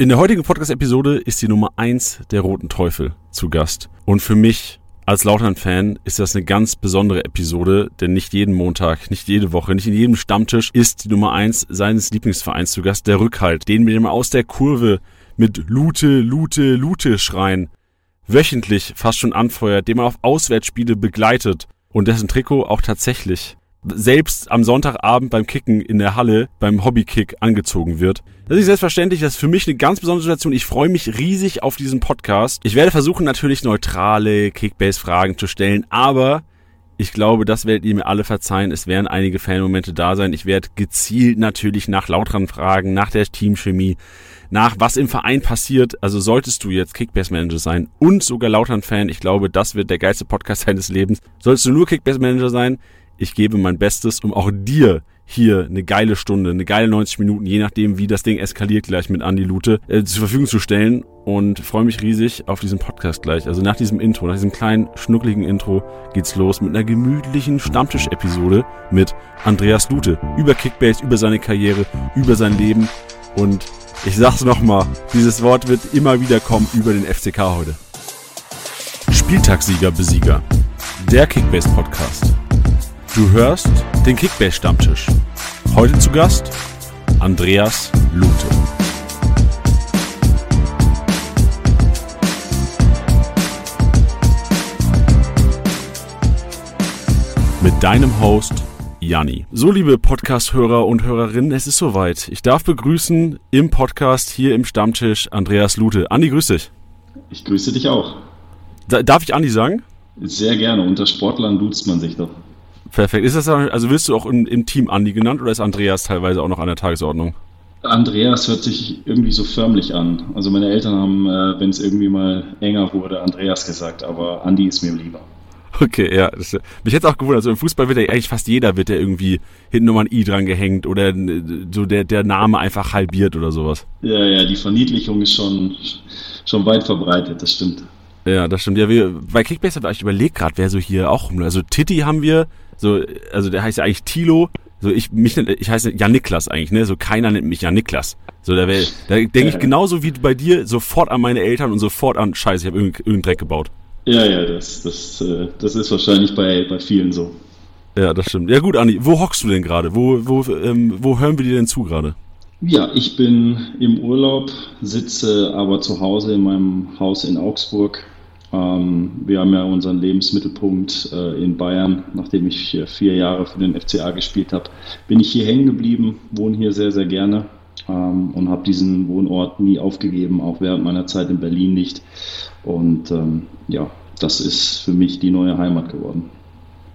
In der heutigen Podcast-Episode ist die Nummer 1 der Roten Teufel zu Gast. Und für mich als Lautern-Fan ist das eine ganz besondere Episode, denn nicht jeden Montag, nicht jede Woche, nicht in jedem Stammtisch ist die Nummer 1 seines Lieblingsvereins zu Gast, der Rückhalt, den wir immer aus der Kurve mit Lute, Lute, Lute schreien, wöchentlich fast schon anfeuert, den man auf Auswärtsspiele begleitet und dessen Trikot auch tatsächlich selbst am Sonntagabend beim Kicken in der Halle, beim Hobbykick angezogen wird. Das ist selbstverständlich, das ist für mich eine ganz besondere Situation. Ich freue mich riesig auf diesen Podcast. Ich werde versuchen, natürlich neutrale Kickbase-Fragen zu stellen, aber ich glaube, das werdet ihr mir alle verzeihen. Es werden einige Fanmomente da sein. Ich werde gezielt natürlich nach Lautran fragen, nach der Teamchemie, nach was im Verein passiert. Also solltest du jetzt Kickbase-Manager sein und sogar Lautran-Fan, ich glaube, das wird der geilste Podcast deines Lebens. Solltest du nur Kickbase-Manager sein, ich gebe mein Bestes, um auch dir hier eine geile Stunde, eine geile 90 Minuten, je nachdem, wie das Ding eskaliert gleich mit Andi Lute, äh, zur Verfügung zu stellen und freue mich riesig auf diesen Podcast gleich. Also nach diesem Intro, nach diesem kleinen, schnuckligen Intro geht's los mit einer gemütlichen Stammtisch-Episode mit Andreas Lute über Kickbase, über seine Karriere, über sein Leben und ich sag's nochmal, dieses Wort wird immer wieder kommen über den FCK heute. Spieltagssieger, Besieger. Der Kickbase Podcast. Du hörst den Kickbase Stammtisch. Heute zu Gast Andreas Lute. Mit deinem Host Janni. So, liebe Podcast-Hörer und Hörerinnen, es ist soweit. Ich darf begrüßen im Podcast hier im Stammtisch Andreas Lute. Andi, grüß dich. Ich grüße dich auch. darf ich Andi sagen? Sehr gerne. Unter Sportlern duzt man sich doch. Perfekt. Ist das also wirst du auch in, im Team Andi genannt oder ist Andreas teilweise auch noch an der Tagesordnung? Andreas hört sich irgendwie so förmlich an. Also meine Eltern haben, äh, wenn es irgendwie mal enger wurde, Andreas gesagt, aber Andi ist mir lieber. Okay, ja. Das, mich hätte auch gewundert, also im Fußball wird ja eigentlich fast jeder wird ja irgendwie hinten nochmal ein I dran gehängt oder äh, so der, der Name einfach halbiert oder sowas. Ja, ja, die Verniedlichung ist schon, schon weit verbreitet, das stimmt. Ja, das stimmt. Ja, wir, bei Kickbase habe ich überlegt gerade, wer so hier auch Also Titi haben wir, so, also der heißt ja eigentlich Tilo. So, ich, mich, ich heiße Jan Niklas eigentlich, ne? So, keiner nennt mich Jan Niklas. So, da, wär, da denke ich genauso wie bei dir sofort an meine Eltern und sofort an, scheiße, ich habe irgendeinen irgendein Dreck gebaut. Ja, ja, das, das, äh, das ist wahrscheinlich bei, bei vielen so. Ja, das stimmt. Ja gut, Andi, wo hockst du denn gerade? Wo, wo, ähm, wo hören wir dir denn zu gerade? Ja, ich bin im Urlaub, sitze aber zu Hause in meinem Haus in Augsburg ähm, wir haben ja unseren Lebensmittelpunkt äh, in Bayern. Nachdem ich vier Jahre für den FCA gespielt habe, bin ich hier hängen geblieben, wohne hier sehr, sehr gerne ähm, und habe diesen Wohnort nie aufgegeben, auch während meiner Zeit in Berlin nicht. Und ähm, ja, das ist für mich die neue Heimat geworden.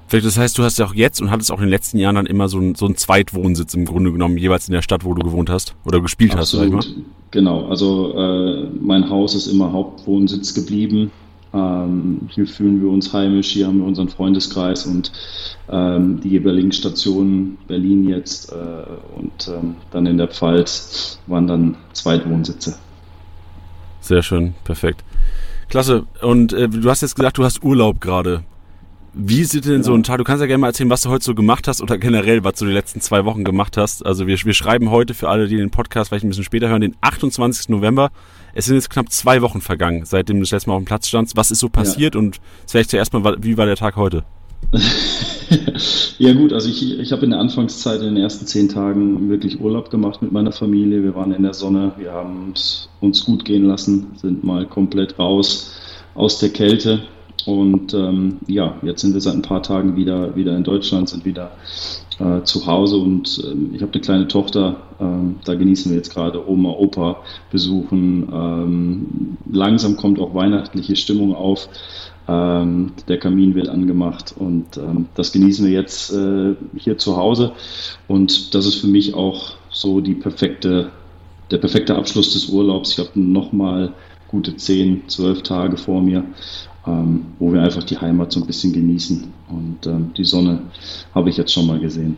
Das heißt, du hast ja auch jetzt und hattest auch in den letzten Jahren dann immer so, ein, so einen Zweitwohnsitz im Grunde genommen, jeweils in der Stadt, wo du gewohnt hast oder gespielt Absolut. hast. Absolut. Genau, also äh, mein Haus ist immer Hauptwohnsitz geblieben. Ähm, hier fühlen wir uns heimisch, hier haben wir unseren Freundeskreis und ähm, die jeweiligen Stationen, Berlin jetzt äh, und ähm, dann in der Pfalz, waren dann Zweitwohnsitze. Sehr schön, perfekt. Klasse. Und äh, du hast jetzt gesagt, du hast Urlaub gerade. Wie sieht denn ja. so ein Tag? Du kannst ja gerne mal erzählen, was du heute so gemacht hast oder generell, was du die letzten zwei Wochen gemacht hast. Also wir, wir schreiben heute für alle, die den Podcast vielleicht ein bisschen später hören, den 28. November. Es sind jetzt knapp zwei Wochen vergangen, seitdem du das letzte Mal auf dem Platz standst. Was ist so passiert ja. und vielleicht zuerst mal, wie war der Tag heute? ja gut, also ich, ich habe in der Anfangszeit in den ersten zehn Tagen wirklich Urlaub gemacht mit meiner Familie. Wir waren in der Sonne, wir haben es uns gut gehen lassen, sind mal komplett raus aus der Kälte. Und ähm, ja, jetzt sind wir seit ein paar Tagen wieder, wieder in Deutschland, sind wieder äh, zu Hause und äh, ich habe eine kleine Tochter, äh, da genießen wir jetzt gerade Oma, Opa besuchen. Ähm, langsam kommt auch weihnachtliche Stimmung auf. Ähm, der Kamin wird angemacht und ähm, das genießen wir jetzt äh, hier zu Hause. Und das ist für mich auch so die perfekte, der perfekte Abschluss des Urlaubs. Ich habe nochmal gute 10, 12 Tage vor mir ähm, wo wir einfach die Heimat so ein bisschen genießen. Und ähm, die Sonne habe ich jetzt schon mal gesehen.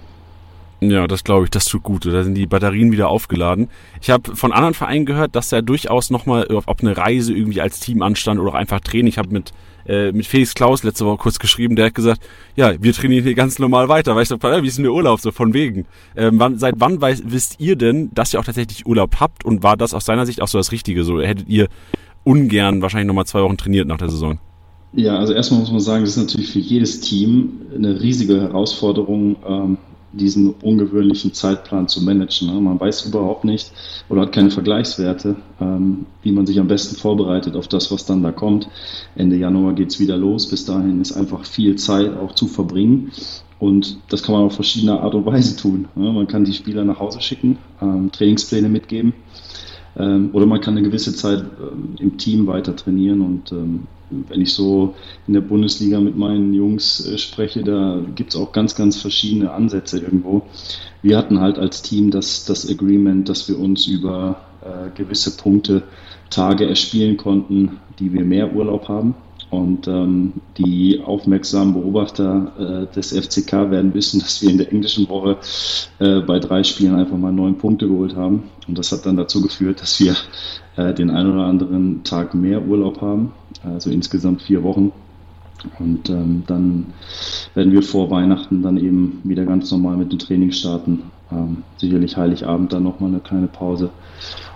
Ja, das glaube ich, das tut gut. Da sind die Batterien wieder aufgeladen. Ich habe von anderen Vereinen gehört, dass da durchaus nochmal, ob eine Reise irgendwie als Team anstand oder auch einfach Training. Ich habe mit, äh, mit Felix Klaus letzte Woche kurz geschrieben, der hat gesagt, ja, wir trainieren hier ganz normal weiter. Weil ich so, wie ist denn der Urlaub? So von wegen. Ähm, wann, seit wann weiß, wisst ihr denn, dass ihr auch tatsächlich Urlaub habt? Und war das aus seiner Sicht auch so das Richtige? So hättet ihr ungern wahrscheinlich nochmal zwei Wochen trainiert nach der Saison? Ja, also erstmal muss man sagen, das ist natürlich für jedes Team eine riesige Herausforderung, ähm, diesen ungewöhnlichen Zeitplan zu managen. Ne? Man weiß überhaupt nicht oder hat keine Vergleichswerte, ähm, wie man sich am besten vorbereitet auf das, was dann da kommt. Ende Januar geht es wieder los. Bis dahin ist einfach viel Zeit auch zu verbringen. Und das kann man auf verschiedene Art und Weise tun. Ne? Man kann die Spieler nach Hause schicken, ähm, Trainingspläne mitgeben. Ähm, oder man kann eine gewisse Zeit im Team weiter trainieren und wenn ich so in der Bundesliga mit meinen Jungs äh, spreche, da gibt es auch ganz, ganz verschiedene Ansätze irgendwo. Wir hatten halt als Team das, das Agreement, dass wir uns über äh, gewisse Punkte Tage erspielen konnten, die wir mehr Urlaub haben. Und ähm, die aufmerksamen Beobachter äh, des FCK werden wissen, dass wir in der englischen Woche äh, bei drei Spielen einfach mal neun Punkte geholt haben. Und das hat dann dazu geführt, dass wir äh, den einen oder anderen Tag mehr Urlaub haben, also insgesamt vier Wochen. Und ähm, dann werden wir vor Weihnachten dann eben wieder ganz normal mit dem Training starten. Ähm, sicherlich Heiligabend dann nochmal eine kleine Pause.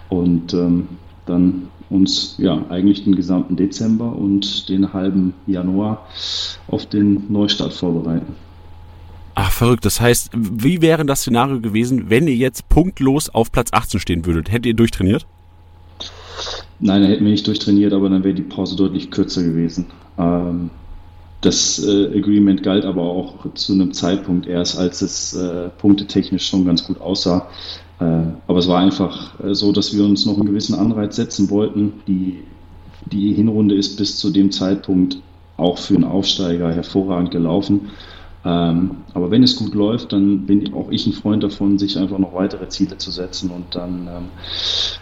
Und ähm, dann uns ja eigentlich den gesamten Dezember und den halben Januar auf den Neustart vorbereiten. Ach, verrückt. Das heißt, wie wäre das Szenario gewesen, wenn ihr jetzt punktlos auf Platz 18 stehen würdet? Hättet ihr durchtrainiert? Nein, da hätten wir nicht durchtrainiert, aber dann wäre die Pause deutlich kürzer gewesen. Ähm, das äh, Agreement galt aber auch zu einem Zeitpunkt erst, als es äh, punktetechnisch schon ganz gut aussah. Äh, aber es war einfach äh, so, dass wir uns noch einen gewissen Anreiz setzen wollten. Die, die Hinrunde ist bis zu dem Zeitpunkt auch für einen Aufsteiger hervorragend gelaufen. Ähm, aber wenn es gut läuft, dann bin auch ich ein Freund davon, sich einfach noch weitere Ziele zu setzen. Und dann ähm,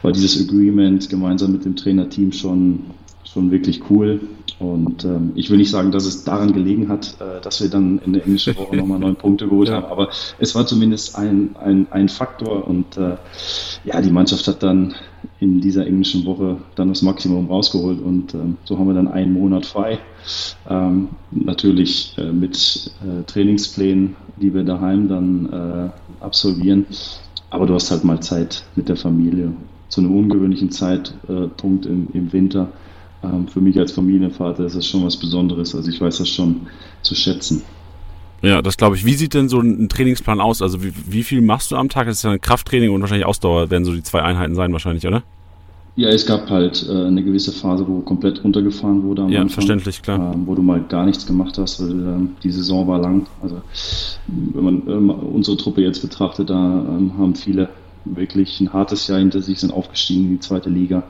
war dieses Agreement gemeinsam mit dem Trainerteam schon, schon wirklich cool. Und ähm, ich will nicht sagen, dass es daran gelegen hat, äh, dass wir dann in der englischen Woche nochmal neun Punkte geholt ja. haben, aber es war zumindest ein, ein, ein Faktor und äh, ja, die Mannschaft hat dann in dieser englischen Woche dann das Maximum rausgeholt und ähm, so haben wir dann einen Monat frei. Ähm, natürlich äh, mit äh, Trainingsplänen, die wir daheim dann äh, absolvieren. Aber du hast halt mal Zeit mit der Familie. Zu einem ungewöhnlichen Zeitpunkt im, im Winter für mich als Familienvater ist das schon was Besonderes. Also ich weiß das schon zu schätzen. Ja, das glaube ich. Wie sieht denn so ein Trainingsplan aus? Also wie, wie viel machst du am Tag? Das ist ja ein Krafttraining und wahrscheinlich Ausdauer werden so die zwei Einheiten sein wahrscheinlich, oder? Ja, es gab halt äh, eine gewisse Phase, wo komplett runtergefahren wurde. Am ja, Anfang, verständlich, klar. Äh, wo du mal gar nichts gemacht hast, weil äh, die Saison war lang. Also wenn man ähm, unsere Truppe jetzt betrachtet, da ähm, haben viele wirklich ein hartes Jahr hinter sich, sind aufgestiegen in die zweite Liga.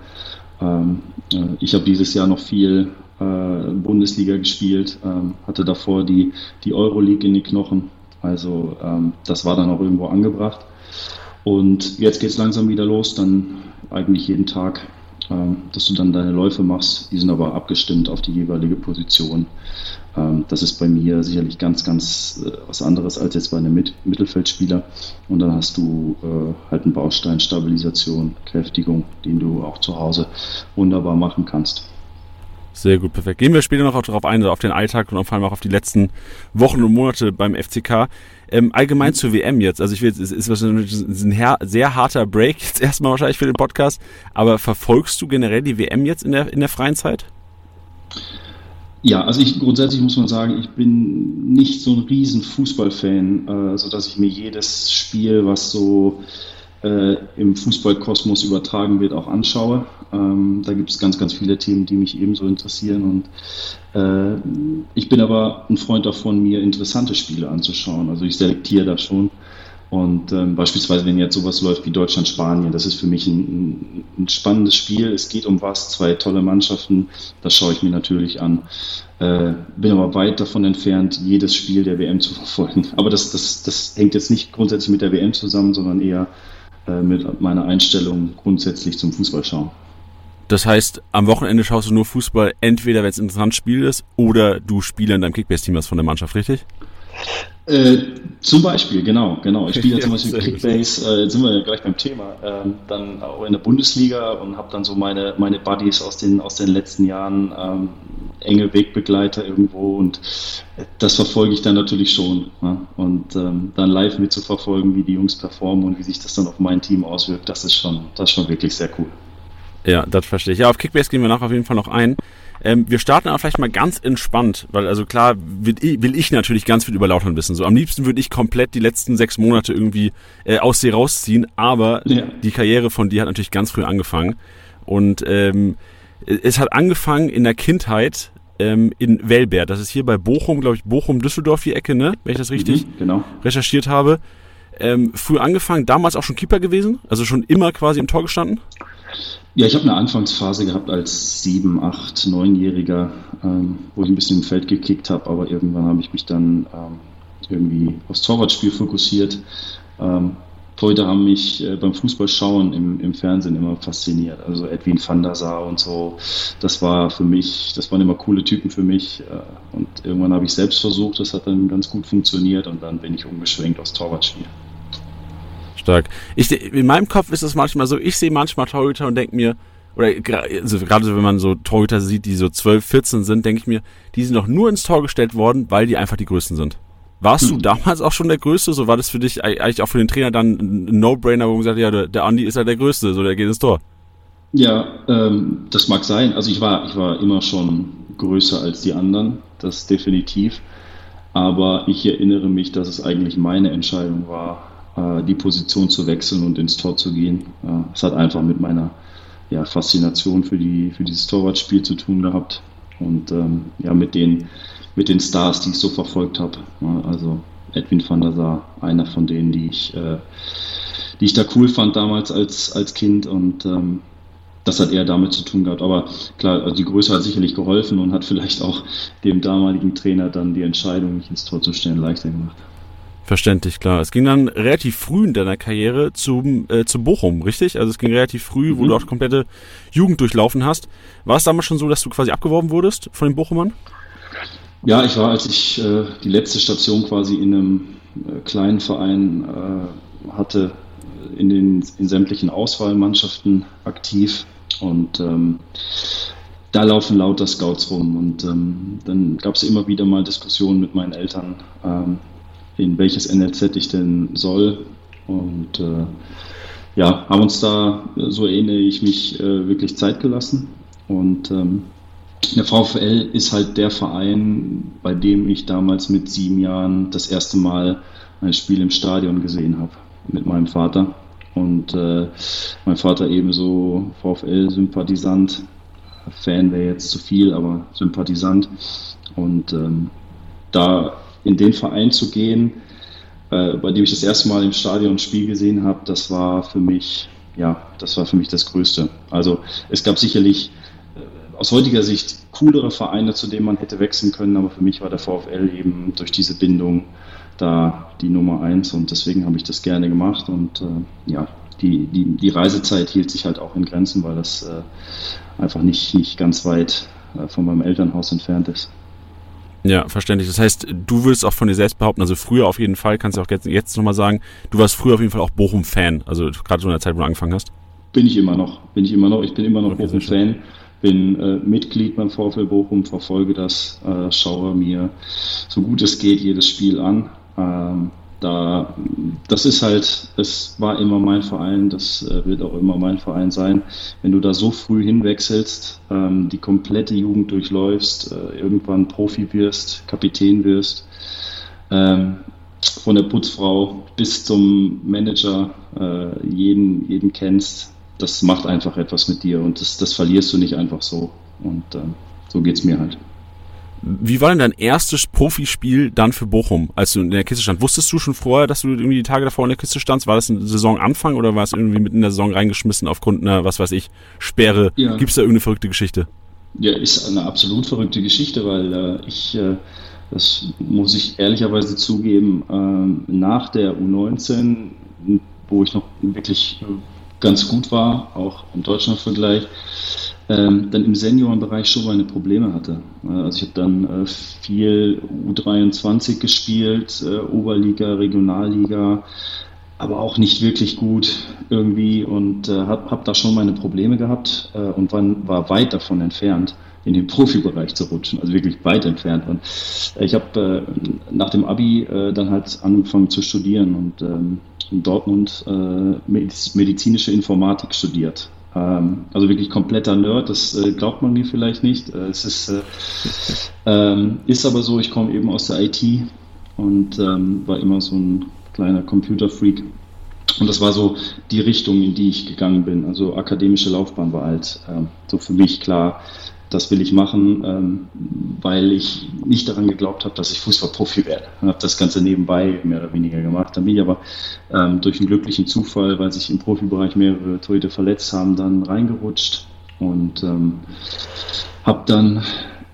Ähm, äh, ich habe dieses Jahr noch viel äh, Bundesliga gespielt, ähm, hatte davor die, die Euroleague in die Knochen. Also ähm, das war dann auch irgendwo angebracht. Und jetzt geht es langsam wieder los, dann eigentlich jeden Tag, dass du dann deine Läufe machst. Die sind aber abgestimmt auf die jeweilige Position. Ähm, das ist bei mir sicherlich ganz, ganz äh, was anderes als jetzt bei einem Mit Mittelfeldspieler. Und dann hast du äh, halt einen Baustein, Stabilisation, Kräftigung, den du auch zu Hause wunderbar machen kannst. Sehr gut, perfekt. Gehen wir später noch darauf ein, auf den Alltag und vor allem auch auf die letzten Wochen und Monate beim FCK. Ähm, allgemein zur WM jetzt. Also ich will, es ist wahrscheinlich ein sehr harter Break jetzt erstmal wahrscheinlich für den Podcast. Aber verfolgst du generell die WM jetzt in der, in der freien Zeit? Ja, also ich grundsätzlich muss man sagen, ich bin nicht so ein riesen Fußballfan, äh, sodass ich mir jedes Spiel, was so äh, im Fußballkosmos übertragen wird, auch anschaue. Ähm, da gibt es ganz, ganz viele Themen, die mich ebenso interessieren. Und äh, ich bin aber ein Freund davon, mir interessante Spiele anzuschauen. Also ich selektiere da schon. Und ähm, beispielsweise, wenn jetzt sowas läuft wie Deutschland-Spanien, das ist für mich ein, ein, spannendes Spiel. Es geht um was, zwei tolle Mannschaften, das schaue ich mir natürlich an. Äh, bin aber weit davon entfernt, jedes Spiel der WM zu verfolgen. Aber das, das, das hängt jetzt nicht grundsätzlich mit der WM zusammen, sondern eher mit meiner Einstellung grundsätzlich zum Fußballschauen. Das heißt, am Wochenende schaust du nur Fußball, entweder wenn es ein interessantes Spiel ist oder du Spieler in deinem Kickbase-Team hast von der Mannschaft, richtig? Äh, zum Beispiel, genau, genau. Ich spiele ja zum Beispiel Kickbase, äh, jetzt sind wir ja gleich beim Thema, ähm, dann auch in der Bundesliga und habe dann so meine, meine Buddies aus den, aus den letzten Jahren, ähm, enge Wegbegleiter irgendwo und das verfolge ich dann natürlich schon. Ja? Und ähm, dann live mitzuverfolgen, wie die Jungs performen und wie sich das dann auf mein Team auswirkt, das ist schon, das ist schon wirklich sehr cool. Ja, das verstehe ich. Ja, auf Kickbase gehen wir nachher auf jeden Fall noch ein. Ähm, wir starten aber vielleicht mal ganz entspannt, weil also klar will ich, will ich natürlich ganz viel über Lautern wissen. So am liebsten würde ich komplett die letzten sechs Monate irgendwie äh, aus dir rausziehen, aber ja. die Karriere von dir hat natürlich ganz früh angefangen und ähm, es hat angefangen in der Kindheit ähm, in Welbert. Das ist hier bei Bochum, glaube ich, Bochum-Düsseldorf die Ecke, ne? Wenn ich das richtig mhm, genau. recherchiert habe. Ähm, früh angefangen, damals auch schon Keeper gewesen, also schon immer quasi im Tor gestanden? Ja, ich habe eine Anfangsphase gehabt als sieben, acht, neunjähriger, ähm, wo ich ein bisschen im Feld gekickt habe, aber irgendwann habe ich mich dann ähm, irgendwie aufs Torwartspiel fokussiert. Ähm, Leute haben mich äh, beim Fußballschauen im, im Fernsehen immer fasziniert. Also Edwin van der Sar und so. Das war für mich, das waren immer coole Typen für mich. Äh, und irgendwann habe ich selbst versucht, das hat dann ganz gut funktioniert und dann bin ich umgeschwenkt aufs Torwartspiel stark. Ich, in meinem Kopf ist es manchmal so, ich sehe manchmal Torhüter und denke mir, oder also gerade wenn man so Torhüter sieht, die so 12, 14 sind, denke ich mir, die sind doch nur ins Tor gestellt worden, weil die einfach die Größten sind. Warst hm. du damals auch schon der Größte? So war das für dich eigentlich auch für den Trainer dann ein No-Brainer, wo man gesagt hat, ja, der, der Andi ist ja der Größte, so der geht ins Tor. Ja, ähm, das mag sein. Also ich war, ich war immer schon größer als die anderen, das definitiv. Aber ich erinnere mich, dass es eigentlich meine Entscheidung war, die Position zu wechseln und ins Tor zu gehen. Es hat einfach mit meiner ja, Faszination für, die, für dieses Torwartspiel zu tun gehabt und ähm, ja, mit den, mit den Stars, die ich so verfolgt habe. also Edwin van der Sar, einer von denen, die ich, äh, die ich da cool fand damals als, als Kind und ähm, das hat eher damit zu tun gehabt. Aber klar, also die Größe hat sicherlich geholfen und hat vielleicht auch dem damaligen Trainer dann die Entscheidung, mich ins Tor zu stellen, leichter gemacht. Verständlich, klar. Es ging dann relativ früh in deiner Karriere zum, äh, zum Bochum, richtig? Also es ging relativ früh, mhm. wo du auch komplette Jugend durchlaufen hast. War es damals schon so, dass du quasi abgeworben wurdest von den Bochumern? Ja, ich war, als ich äh, die letzte Station quasi in einem äh, kleinen Verein äh, hatte, in den in sämtlichen Auswahlmannschaften aktiv und ähm, da laufen lauter Scouts rum und ähm, dann gab es immer wieder mal Diskussionen mit meinen Eltern, ähm, in welches NLZ ich denn soll. Und äh, ja, haben uns da, so erinnere ich mich, äh, wirklich Zeit gelassen. Und ähm, der VfL ist halt der Verein, bei dem ich damals mit sieben Jahren das erste Mal ein Spiel im Stadion gesehen habe mit meinem Vater. Und äh, mein Vater ebenso VfL-Sympathisant. Fan wäre jetzt zu viel, aber Sympathisant. Und ähm, da in den Verein zu gehen, äh, bei dem ich das erste Mal im Stadion ein Spiel gesehen habe, das war für mich, ja, das war für mich das Größte. Also es gab sicherlich äh, aus heutiger Sicht coolere Vereine, zu denen man hätte wechseln können, aber für mich war der VfL eben durch diese Bindung da die Nummer eins und deswegen habe ich das gerne gemacht und äh, ja, die, die, die Reisezeit hielt sich halt auch in Grenzen, weil das äh, einfach nicht, nicht ganz weit äh, von meinem Elternhaus entfernt ist. Ja, verständlich. Das heißt, du würdest auch von dir selbst behaupten, also früher auf jeden Fall, kannst du auch jetzt, jetzt nochmal sagen, du warst früher auf jeden Fall auch Bochum-Fan, also gerade so in der Zeit, wo du angefangen hast. Bin ich immer noch, bin ich immer noch, ich bin immer noch okay, Bochum-Fan, bin äh, Mitglied beim VfL Bochum, verfolge das, äh, schaue mir so gut es geht jedes Spiel an. Ähm, da, das ist halt, es war immer mein Verein, das äh, wird auch immer mein Verein sein. Wenn du da so früh hinwechselst, ähm, die komplette Jugend durchläufst, äh, irgendwann Profi wirst, Kapitän wirst, ähm, von der Putzfrau bis zum Manager äh, jeden, jeden kennst, das macht einfach etwas mit dir und das, das verlierst du nicht einfach so. Und ähm, so geht es mir halt. Wie war denn dein erstes Profispiel dann für Bochum, als du in der Kiste stand? Wusstest du schon vorher, dass du irgendwie die Tage davor in der Kiste standst? War das ein Saisonanfang oder war es irgendwie mitten in der Saison reingeschmissen aufgrund einer, was weiß ich, Sperre? Ja. Gibt es da irgendeine verrückte Geschichte? Ja, ist eine absolut verrückte Geschichte, weil äh, ich, äh, das muss ich ehrlicherweise zugeben, äh, nach der U19, wo ich noch wirklich ganz gut war, auch im Deutschlandvergleich, ähm, dann im Seniorenbereich schon meine Probleme hatte. Also ich habe dann äh, viel U23 gespielt, äh, Oberliga, Regionalliga, aber auch nicht wirklich gut irgendwie und äh, habe hab da schon meine Probleme gehabt äh, und war, war weit davon entfernt, in den Profibereich zu rutschen, also wirklich weit entfernt. Und ich habe äh, nach dem Abi äh, dann halt angefangen zu studieren und ähm, in Dortmund äh, medizinische Informatik studiert. Ähm, also wirklich kompletter Nerd, das äh, glaubt man mir vielleicht nicht. Äh, es ist, äh, ähm, ist aber so, ich komme eben aus der IT und ähm, war immer so ein kleiner Computerfreak. Und das war so die Richtung, in die ich gegangen bin. Also akademische Laufbahn war halt so für mich klar, das will ich machen, ähm, weil ich nicht daran geglaubt habe, dass ich Fußballprofi werde. Ich habe das Ganze nebenbei mehr oder weniger gemacht. Dann bin ich aber ähm, durch einen glücklichen Zufall, weil sich im Profibereich mehrere Torhüter verletzt haben, dann reingerutscht und ähm, habe dann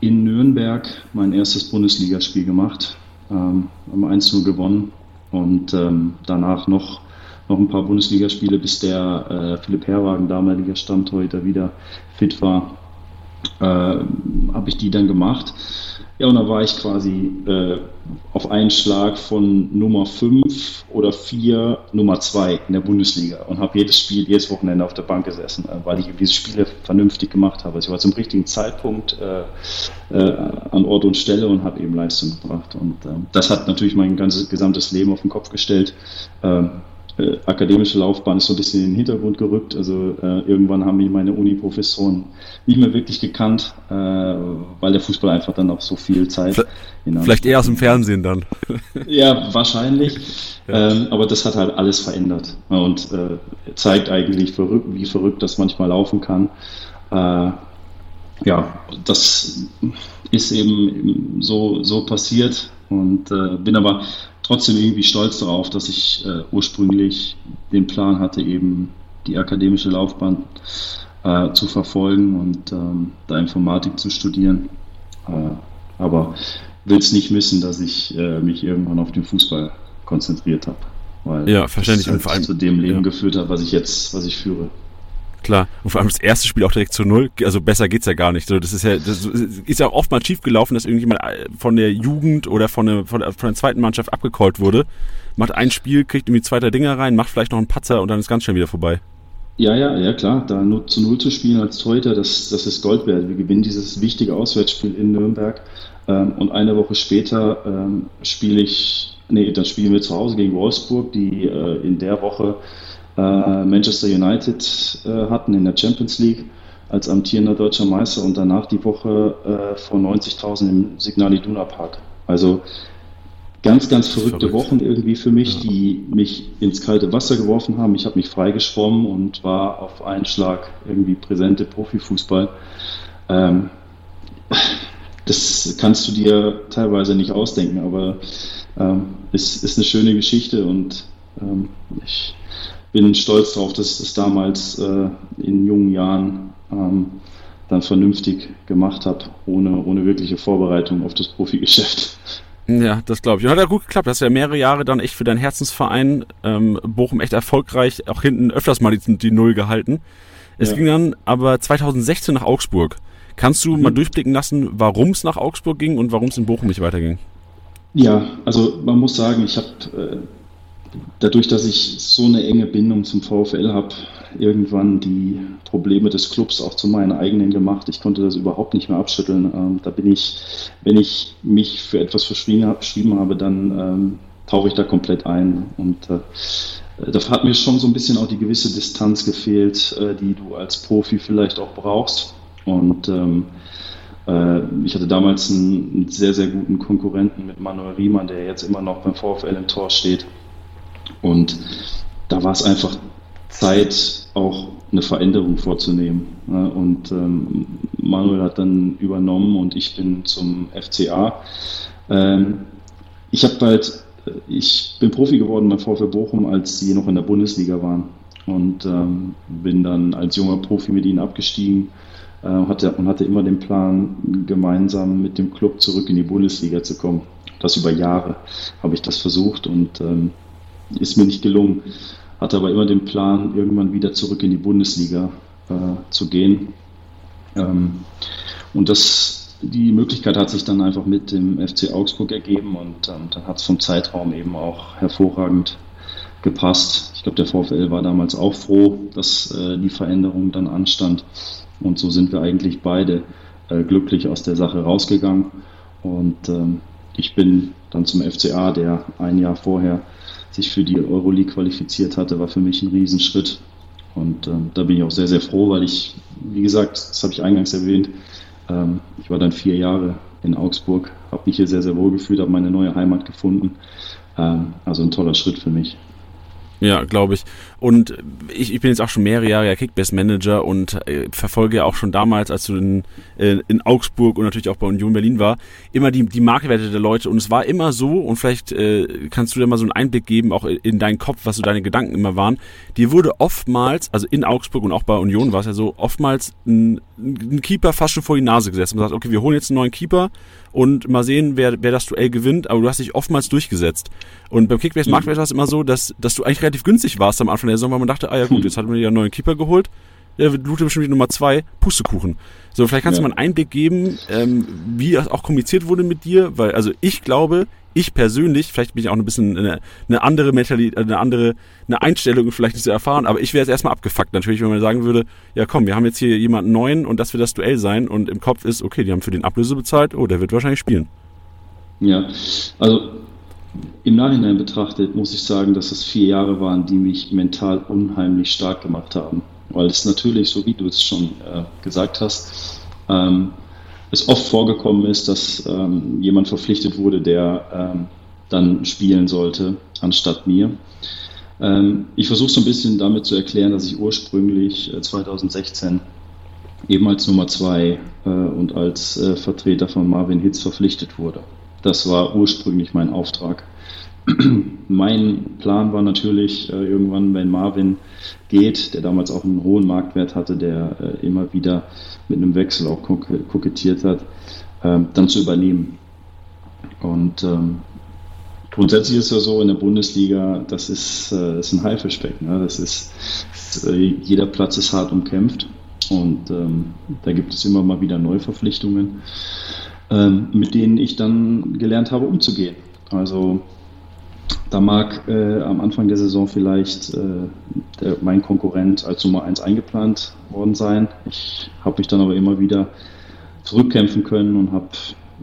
in Nürnberg mein erstes Bundesligaspiel gemacht, ähm, haben 1-0 gewonnen und ähm, danach noch noch ein paar Bundesligaspiele, bis der äh, Philipp Herwagen, damaliger Stammtorhüter, wieder fit war äh, habe ich die dann gemacht. Ja, und da war ich quasi äh, auf einen Schlag von Nummer 5 oder 4, Nummer 2 in der Bundesliga und habe jedes Spiel, jedes Wochenende auf der Bank gesessen, äh, weil ich diese Spiele vernünftig gemacht habe. Also ich war zum richtigen Zeitpunkt äh, äh, an Ort und Stelle und habe eben Leistung gebracht. Und ähm, das hat natürlich mein ganzes gesamtes Leben auf den Kopf gestellt. Äh, akademische Laufbahn ist so ein bisschen in den Hintergrund gerückt. Also äh, irgendwann haben mich meine Uni-Professoren nicht mehr wirklich gekannt, äh, weil der Fußball einfach dann auch so viel Zeit. Vielleicht eher aus dem Fernsehen dann. ja, wahrscheinlich. Ja. Ähm, aber das hat halt alles verändert und äh, zeigt eigentlich, verrückt, wie verrückt das manchmal laufen kann. Äh, ja, das ist eben so, so passiert und äh, bin aber trotzdem irgendwie stolz darauf, dass ich äh, ursprünglich den Plan hatte, eben die akademische Laufbahn äh, zu verfolgen und ähm, da Informatik zu studieren. Äh, aber will es nicht missen, dass ich äh, mich irgendwann auf den Fußball konzentriert habe. Weil ja, verständlich. Das halt und vor allem zu dem Leben ja. geführt hat, was ich jetzt, was ich führe. Klar. Und vor allem das erste Spiel auch direkt zu null. Also besser geht's ja gar nicht. So, das ist ja, das ist ja oft mal schief gelaufen, dass irgendjemand äh, von der Jugend oder von der, von der, von der zweiten Mannschaft abgecallt wurde. Macht ein Spiel, kriegt irgendwie zwei, drei Dinger rein, macht vielleicht noch einen Patzer und dann ist ganz schnell wieder vorbei. Ja, ja, ja, klar. Da nur zu Null zu spielen als Torhüter, das, das ist Gold wert. Wir gewinnen dieses wichtige Auswärtsspiel in Nürnberg. Ähm, und eine Woche später ähm, spiele ich, nee, dann spielen wir zu Hause gegen Wolfsburg, die äh, in der Woche Manchester United äh, hatten in der Champions League als amtierender deutscher Meister und danach die Woche äh, vor 90.000 im Signal Iduna Park. Also ganz, ganz verrückte Verrückt. Wochen irgendwie für mich, ja. die mich ins kalte Wasser geworfen haben. Ich habe mich freigeschwommen und war auf einen Schlag irgendwie präsent im Profifußball. Ähm, das kannst du dir teilweise nicht ausdenken, aber ähm, es ist eine schöne Geschichte und ähm, ich bin stolz darauf, dass ich das damals äh, in jungen Jahren ähm, dann vernünftig gemacht habe, ohne, ohne wirkliche Vorbereitung auf das Profigeschäft. Ja, das glaube ich. Und hat ja gut geklappt. Du hast ja mehrere Jahre dann echt für deinen Herzensverein ähm, Bochum echt erfolgreich, auch hinten öfters mal die, die Null gehalten. Es ja. ging dann aber 2016 nach Augsburg. Kannst du mhm. mal durchblicken lassen, warum es nach Augsburg ging und warum es in Bochum nicht weiterging? Ja, also man muss sagen, ich habe äh, dadurch, dass ich so eine enge Bindung zum VfL habe, irgendwann die Probleme des Clubs auch zu meinen eigenen gemacht. Ich konnte das überhaupt nicht mehr abschütteln. Ähm, da bin ich, wenn ich mich für etwas verschrieben habe, dann ähm, tauche ich da komplett ein. Und äh, da hat mir schon so ein bisschen auch die gewisse Distanz gefehlt, äh, die du als Profi vielleicht auch brauchst. Und ähm, äh, ich hatte damals einen, einen, sehr, sehr guten Konkurrenten mit Manuel Riemann, der jetzt immer noch beim VfL im Tor steht. Und da war es einfach Zeit, auch eine Veränderung vorzunehmen. Und ähm, Manuel hat dann übernommen und ich bin zum FCA. Ähm, ich habe halt, ich bin Profi geworden bei VfL Bochum, als sie noch in der Bundesliga waren. Und ähm, bin dann als junger Profi mit ihnen abgestiegen äh, hatte, und hatte immer den Plan, gemeinsam mit dem Club zurück in die Bundesliga zu kommen. Das über Jahre habe ich das versucht und ähm, ist mir nicht gelungen. Hatte aber immer den Plan, irgendwann wieder zurück in die Bundesliga äh, zu gehen. Ähm, und das, die Möglichkeit hat sich dann einfach mit dem FC Augsburg ergeben und ähm, dann hat es vom Zeitraum eben auch hervorragend gepasst. Ich glaube, der VfL war damals auch froh, dass äh, die Veränderung dann anstand. Und so sind wir eigentlich beide äh, glücklich aus der Sache rausgegangen. Und ähm, ich bin dann zum FCA, der ein Jahr vorher sich für die Euroleague qualifiziert hatte, war für mich ein Riesenschritt. Und ähm, da bin ich auch sehr, sehr froh, weil ich, wie gesagt, das habe ich eingangs erwähnt, ähm, ich war dann vier Jahre in Augsburg, habe mich hier sehr, sehr wohl gefühlt, habe meine neue Heimat gefunden. Ähm, also ein toller Schritt für mich. Ja, glaube ich. Und ich, ich bin jetzt auch schon mehrere Jahre ja Kickbase-Manager und äh, verfolge ja auch schon damals, als du in, äh, in Augsburg und natürlich auch bei Union Berlin war, immer die, die Marktwerte der Leute. Und es war immer so, und vielleicht äh, kannst du dir mal so einen Einblick geben, auch in deinen Kopf, was so deine Gedanken immer waren. Dir wurde oftmals, also in Augsburg und auch bei Union war es ja so, oftmals ein, ein Keeper fast schon vor die Nase gesetzt und sagt, okay, wir holen jetzt einen neuen Keeper und mal sehen, wer, wer das Duell gewinnt, aber du hast dich oftmals durchgesetzt. Und beim Kickbase mhm. Marktwert war es immer so, dass, dass du eigentlich relativ günstig warst am Anfang der Saison, weil man dachte, ah ja gut, mhm. jetzt hat man ja einen neuen Keeper geholt, der lootet bestimmt die Nummer zwei, Pustekuchen. So, vielleicht kannst ja. du mal einen Einblick geben, ähm, wie das auch kommuniziert wurde mit dir, weil, also ich glaube, ich persönlich, vielleicht bin ich auch ein bisschen eine, eine andere Mentalität, eine andere eine Einstellung vielleicht nicht so erfahren, aber ich wäre jetzt erstmal abgefuckt natürlich, wenn man sagen würde, ja komm, wir haben jetzt hier jemanden neuen und das wird das Duell sein und im Kopf ist, okay, die haben für den Ablöse bezahlt, oh, der wird wahrscheinlich spielen. Ja, also im Nachhinein betrachtet muss ich sagen, dass es vier Jahre waren, die mich mental unheimlich stark gemacht haben. Weil es natürlich, so wie du es schon äh, gesagt hast, ähm, es oft vorgekommen ist, dass ähm, jemand verpflichtet wurde, der ähm, dann spielen sollte, anstatt mir. Ähm, ich versuche so ein bisschen damit zu erklären, dass ich ursprünglich äh, 2016 eben als Nummer zwei äh, und als äh, Vertreter von Marvin Hitz verpflichtet wurde. Das war ursprünglich mein Auftrag. mein Plan war natürlich äh, irgendwann, wenn Marvin geht, der damals auch einen hohen Marktwert hatte, der äh, immer wieder mit einem Wechsel auch kokettiert hat, äh, dann zu übernehmen. Und ähm, grundsätzlich ist ja so in der Bundesliga, das ist, äh, ist ein Haifischbecken. Ne? Das ist äh, jeder Platz ist hart umkämpft und ähm, da gibt es immer mal wieder Neuverpflichtungen, ähm, mit denen ich dann gelernt habe, umzugehen. Also da mag äh, am Anfang der Saison vielleicht äh, der, mein Konkurrent als Nummer 1 eingeplant worden sein. Ich habe mich dann aber immer wieder zurückkämpfen können und habe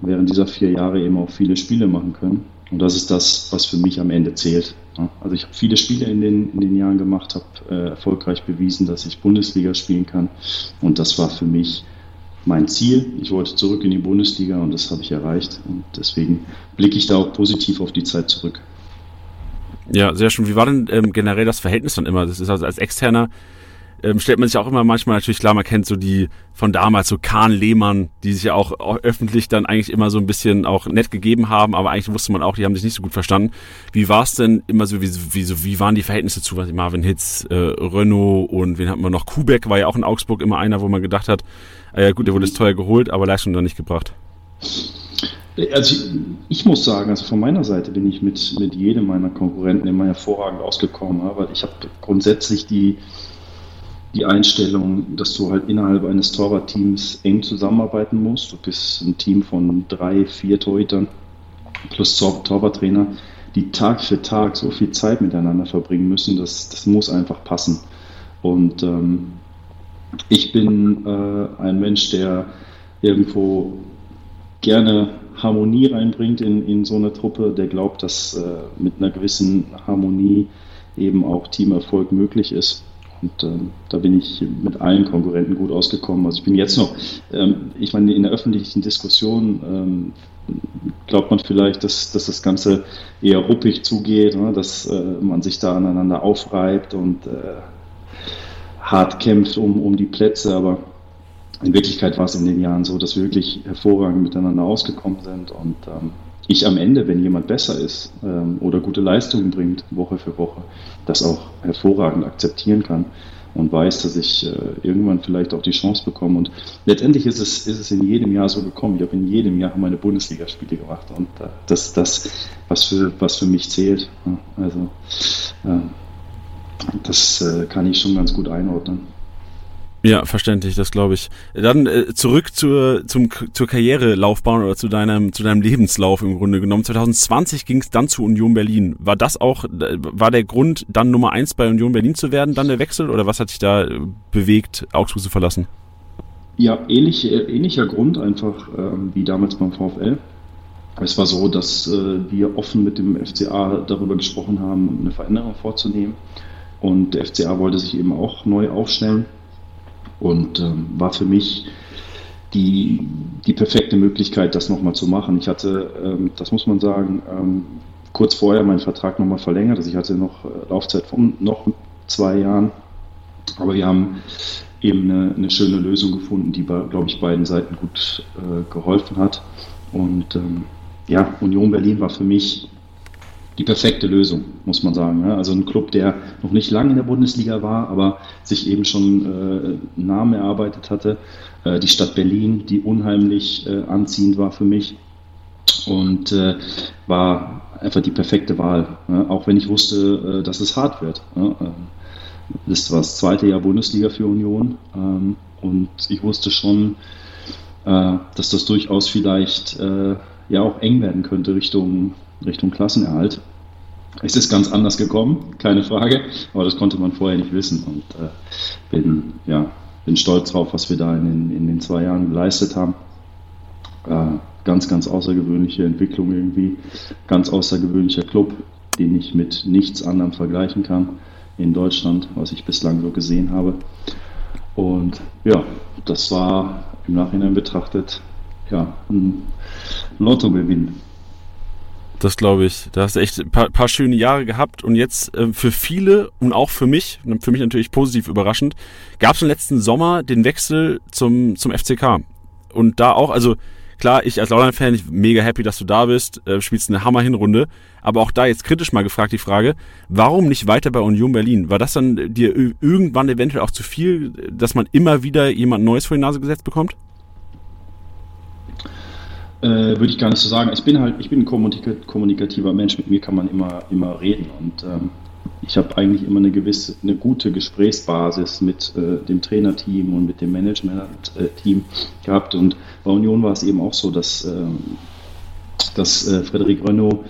während dieser vier Jahre eben auch viele Spiele machen können. Und das ist das, was für mich am Ende zählt. Also ich habe viele Spiele in den, in den Jahren gemacht, habe äh, erfolgreich bewiesen, dass ich Bundesliga spielen kann. Und das war für mich mein Ziel. Ich wollte zurück in die Bundesliga und das habe ich erreicht. Und deswegen blicke ich da auch positiv auf die Zeit zurück. Ja, sehr schön. Wie war denn ähm, generell das Verhältnis dann immer? Das ist also als Externer ähm, stellt man sich auch immer manchmal natürlich klar, man kennt so die von damals so Kahn Lehmann, die sich ja auch, öffentlich dann eigentlich immer so ein bisschen auch nett gegeben haben, aber eigentlich wusste man auch, die haben sich nicht so gut verstanden. Wie war es denn immer so, wie, wie, wie waren die Verhältnisse zu Marvin Hitz, äh, Renault und wen hatten wir noch? Kubeck war ja auch in Augsburg immer einer, wo man gedacht hat, äh, ja gut, der wurde jetzt teuer geholt, aber Leistung dann nicht gebracht. Also ich, ich, muss sagen, also von meiner Seite bin ich mit, mit jedem meiner Konkurrenten immer hervorragend ausgekommen, weil ich habe grundsätzlich die, die Einstellung, dass du halt innerhalb eines Torwartteams eng zusammenarbeiten musst. Du bist ein Team von drei, vier Torhütern plus Tor Torwarttrainer, die Tag für Tag so viel Zeit miteinander verbringen müssen. Das, das muss einfach passen. Und ähm, ich bin äh, ein Mensch, der irgendwo gerne Harmonie reinbringt in, in so eine Truppe, der glaubt, dass äh, mit einer gewissen Harmonie eben auch Teamerfolg möglich ist. Und ähm, da bin ich mit allen Konkurrenten gut ausgekommen. Also ich bin jetzt noch, ähm, ich meine, in der öffentlichen Diskussion ähm, glaubt man vielleicht, dass, dass das Ganze eher ruppig zugeht, ne? dass äh, man sich da aneinander aufreibt und äh, hart kämpft um, um die Plätze. Aber in Wirklichkeit war es in den Jahren so, dass wir wirklich hervorragend miteinander ausgekommen sind und ähm, ich am Ende, wenn jemand besser ist ähm, oder gute Leistungen bringt, Woche für Woche, das auch hervorragend akzeptieren kann und weiß, dass ich äh, irgendwann vielleicht auch die Chance bekomme. Und letztendlich ist es, ist es in jedem Jahr so gekommen. Ich habe in jedem Jahr meine Bundesligaspiele gemacht und äh, das ist das, was für, was für mich zählt. Also äh, das äh, kann ich schon ganz gut einordnen. Ja, verständlich, das glaube ich. Dann äh, zurück zur, zum, zur Karrierelaufbahn oder zu deinem, zu deinem Lebenslauf im Grunde genommen. 2020 ging es dann zu Union Berlin. War das auch, war der Grund, dann Nummer eins bei Union Berlin zu werden, dann der Wechsel oder was hat dich da äh, bewegt, Augsburg zu verlassen? Ja, ähnlich, äh, ähnlicher Grund einfach äh, wie damals beim VfL. Es war so, dass äh, wir offen mit dem FCA darüber gesprochen haben, eine Veränderung vorzunehmen. Und der FCA wollte sich eben auch neu aufstellen und ähm, war für mich die, die perfekte Möglichkeit, das nochmal zu machen. Ich hatte, ähm, das muss man sagen, ähm, kurz vorher meinen Vertrag nochmal verlängert. Also ich hatte noch äh, Laufzeit von noch zwei Jahren. Aber wir haben eben eine, eine schöne Lösung gefunden, die, glaube ich, beiden Seiten gut äh, geholfen hat. Und ähm, ja, Union Berlin war für mich die perfekte Lösung, muss man sagen. Also ein Club, der noch nicht lange in der Bundesliga war, aber sich eben schon äh, Namen erarbeitet hatte. Äh, die Stadt Berlin, die unheimlich äh, anziehend war für mich und äh, war einfach die perfekte Wahl. Ja? Auch wenn ich wusste, äh, dass es hart wird. Das war das zweite Jahr Bundesliga für Union ähm, und ich wusste schon, äh, dass das durchaus vielleicht ja auch eng werden könnte Richtung Richtung Klassenerhalt. Es ist ganz anders gekommen, keine Frage, aber das konnte man vorher nicht wissen und äh, bin, ja, bin stolz drauf, was wir da in den, in den zwei Jahren geleistet haben. Äh, ganz, ganz außergewöhnliche Entwicklung irgendwie, ganz außergewöhnlicher Club, den ich mit nichts anderem vergleichen kann in Deutschland, was ich bislang so gesehen habe. Und ja, das war im Nachhinein betrachtet ja, ein Lottogewinn. Das glaube ich. Da hast du echt ein paar, paar schöne Jahre gehabt und jetzt äh, für viele und auch für mich, für mich natürlich positiv überraschend, gab es im letzten Sommer den Wechsel zum, zum FCK. Und da auch, also klar, ich als Laudern-Fan, ich mega happy, dass du da bist, äh, spielst eine Hammer-Hinrunde. Aber auch da jetzt kritisch mal gefragt die Frage, warum nicht weiter bei Union Berlin? War das dann dir irgendwann eventuell auch zu viel, dass man immer wieder jemand Neues vor die Nase gesetzt bekommt? Äh, würde ich gar nicht so sagen. Ich bin halt, ich bin ein kommunikativer Mensch. Mit mir kann man immer, immer reden. Und ähm, ich habe eigentlich immer eine gewisse, eine gute Gesprächsbasis mit äh, dem Trainerteam und mit dem Management-Team gehabt. Und bei Union war es eben auch so, dass, ähm, dass äh, Frederik Renault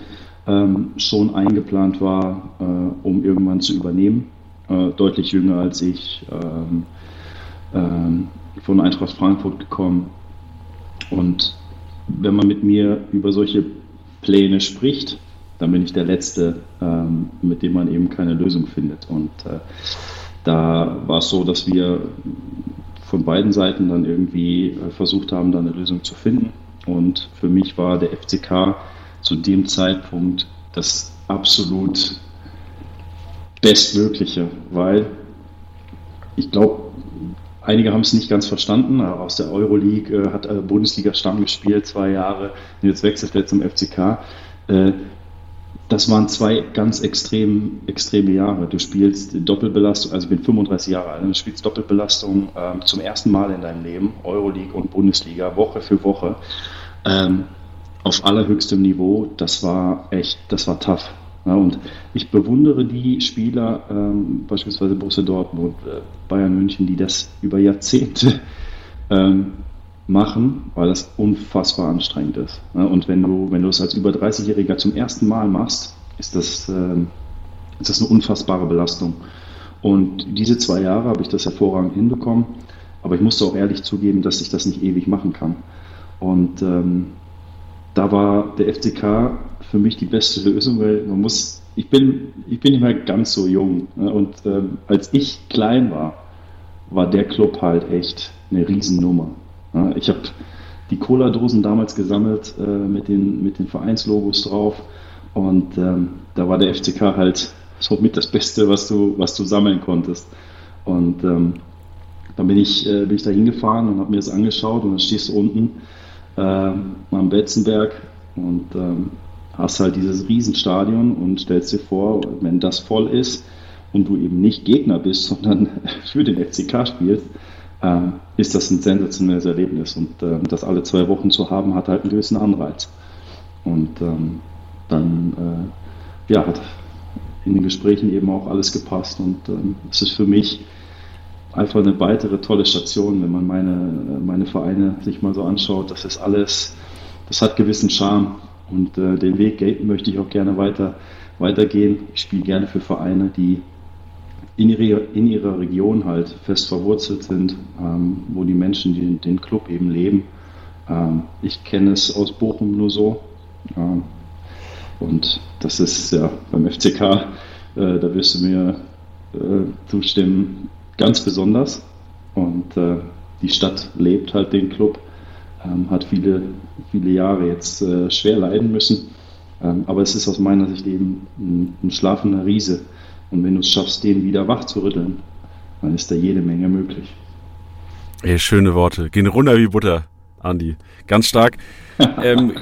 ähm, schon eingeplant war, äh, um irgendwann zu übernehmen. Äh, deutlich jünger als ich, ähm, ähm, von Eintracht Frankfurt gekommen. Und wenn man mit mir über solche Pläne spricht, dann bin ich der Letzte, ähm, mit dem man eben keine Lösung findet. Und äh, da war es so, dass wir von beiden Seiten dann irgendwie äh, versucht haben, da eine Lösung zu finden. Und für mich war der FCK zu dem Zeitpunkt das absolut Bestmögliche, weil ich glaube, Einige haben es nicht ganz verstanden. Aus der Euroleague äh, hat er Bundesliga-Stamm gespielt, zwei Jahre. Jetzt wechselt er zum FCK. Äh, das waren zwei ganz extrem, extreme Jahre. Du spielst Doppelbelastung, also ich bin 35 Jahre alt, du spielst Doppelbelastung äh, zum ersten Mal in deinem Leben, Euroleague und Bundesliga, Woche für Woche, ähm, auf allerhöchstem Niveau. Das war echt, das war tough. Ja, und ich bewundere die Spieler, ähm, beispielsweise Borussia Dortmund, äh, Bayern München, die das über Jahrzehnte ähm, machen, weil das unfassbar anstrengend ist. Ja, und wenn du, wenn du es als über 30-Jähriger zum ersten Mal machst, ist das, ähm, ist das eine unfassbare Belastung. Und diese zwei Jahre habe ich das hervorragend hinbekommen, aber ich musste auch ehrlich zugeben, dass ich das nicht ewig machen kann. Und ähm, da war der FCK für mich die beste Lösung, weil man muss, ich bin, ich bin nicht mehr ganz so jung. Ne? Und ähm, als ich klein war, war der Club halt echt eine Riesennummer. Ne? Ich habe die Cola-Dosen damals gesammelt äh, mit, den, mit den Vereinslogos drauf. Und ähm, da war der FCK halt so mit das Beste, was du, was du sammeln konntest. Und ähm, dann bin ich, äh, bin ich da hingefahren und habe mir das angeschaut und dann stehst du unten äh, am Betzenberg und ähm, hast halt dieses Riesenstadion und stellst dir vor, wenn das voll ist und du eben nicht Gegner bist, sondern für den FCK spielst, äh, ist das ein sensationelles Erlebnis. Und äh, das alle zwei Wochen zu haben, hat halt einen gewissen Anreiz. Und ähm, dann äh, ja, hat in den Gesprächen eben auch alles gepasst. Und ähm, es ist für mich einfach eine weitere tolle Station, wenn man meine, meine Vereine sich mal so anschaut. Das ist alles, das hat gewissen Charme und äh, den Weg möchte ich auch gerne weiter, weitergehen. Ich spiele gerne für Vereine, die in, ihre, in ihrer Region halt fest verwurzelt sind, ähm, wo die Menschen die, den Club eben leben. Ähm, ich kenne es aus Bochum nur so. Ähm, und das ist ja beim FCK, äh, da wirst du mir äh, zustimmen, ganz besonders. Und äh, die Stadt lebt halt den Club, ähm, hat viele, viele Jahre jetzt äh, schwer leiden müssen. Ähm, aber es ist aus meiner Sicht eben ein, ein schlafender Riese. Und wenn du es schaffst, den wieder wach zu rütteln, dann ist da jede Menge möglich. Ey, schöne Worte. Gehen runter wie Butter, Andi. Ganz stark. ähm,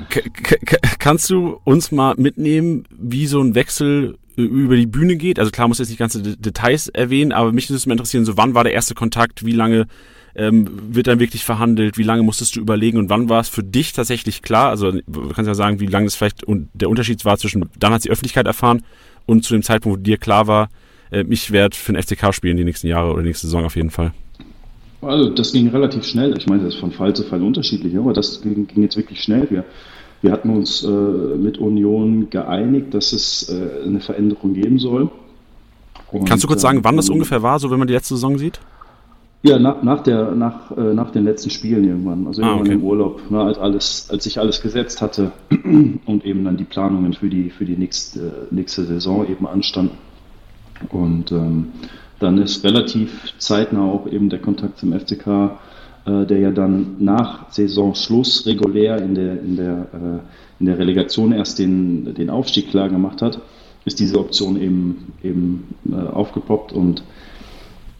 kannst du uns mal mitnehmen, wie so ein Wechsel über die Bühne geht? Also klar muss jetzt nicht ganze Details erwähnen, aber mich würde es mal interessieren, so wann war der erste Kontakt, wie lange ähm, wird dann wirklich verhandelt, wie lange musstest du überlegen und wann war es für dich tatsächlich klar? Also du kannst ja sagen, wie lange das vielleicht und der Unterschied war zwischen, dann hat die Öffentlichkeit erfahren und zu dem Zeitpunkt, wo dir klar war, äh, ich werde für den FCK spielen die nächsten Jahre oder die nächste Saison auf jeden Fall. Also das ging relativ schnell. Ich meine, das ist von Fall zu Fall unterschiedlich, aber das ging, ging jetzt wirklich schnell. Wir, wir hatten uns äh, mit Union geeinigt, dass es äh, eine Veränderung geben soll. Und, Kannst du kurz sagen, wann das ähm, ungefähr war, so wenn man die letzte Saison sieht? Ja, nach, nach, der, nach, äh, nach den letzten Spielen irgendwann. Also ah, irgendwann okay. im Urlaub, ne, als, alles, als ich alles gesetzt hatte und eben dann die Planungen für die, für die nächste, nächste Saison eben anstanden. Und ähm, dann ist relativ zeitnah auch eben der Kontakt zum FCK, äh, der ja dann nach Saisonschluss regulär in der, in der, äh, in der Relegation erst den, den Aufstieg klar gemacht hat, ist diese Option eben, eben äh, aufgepoppt und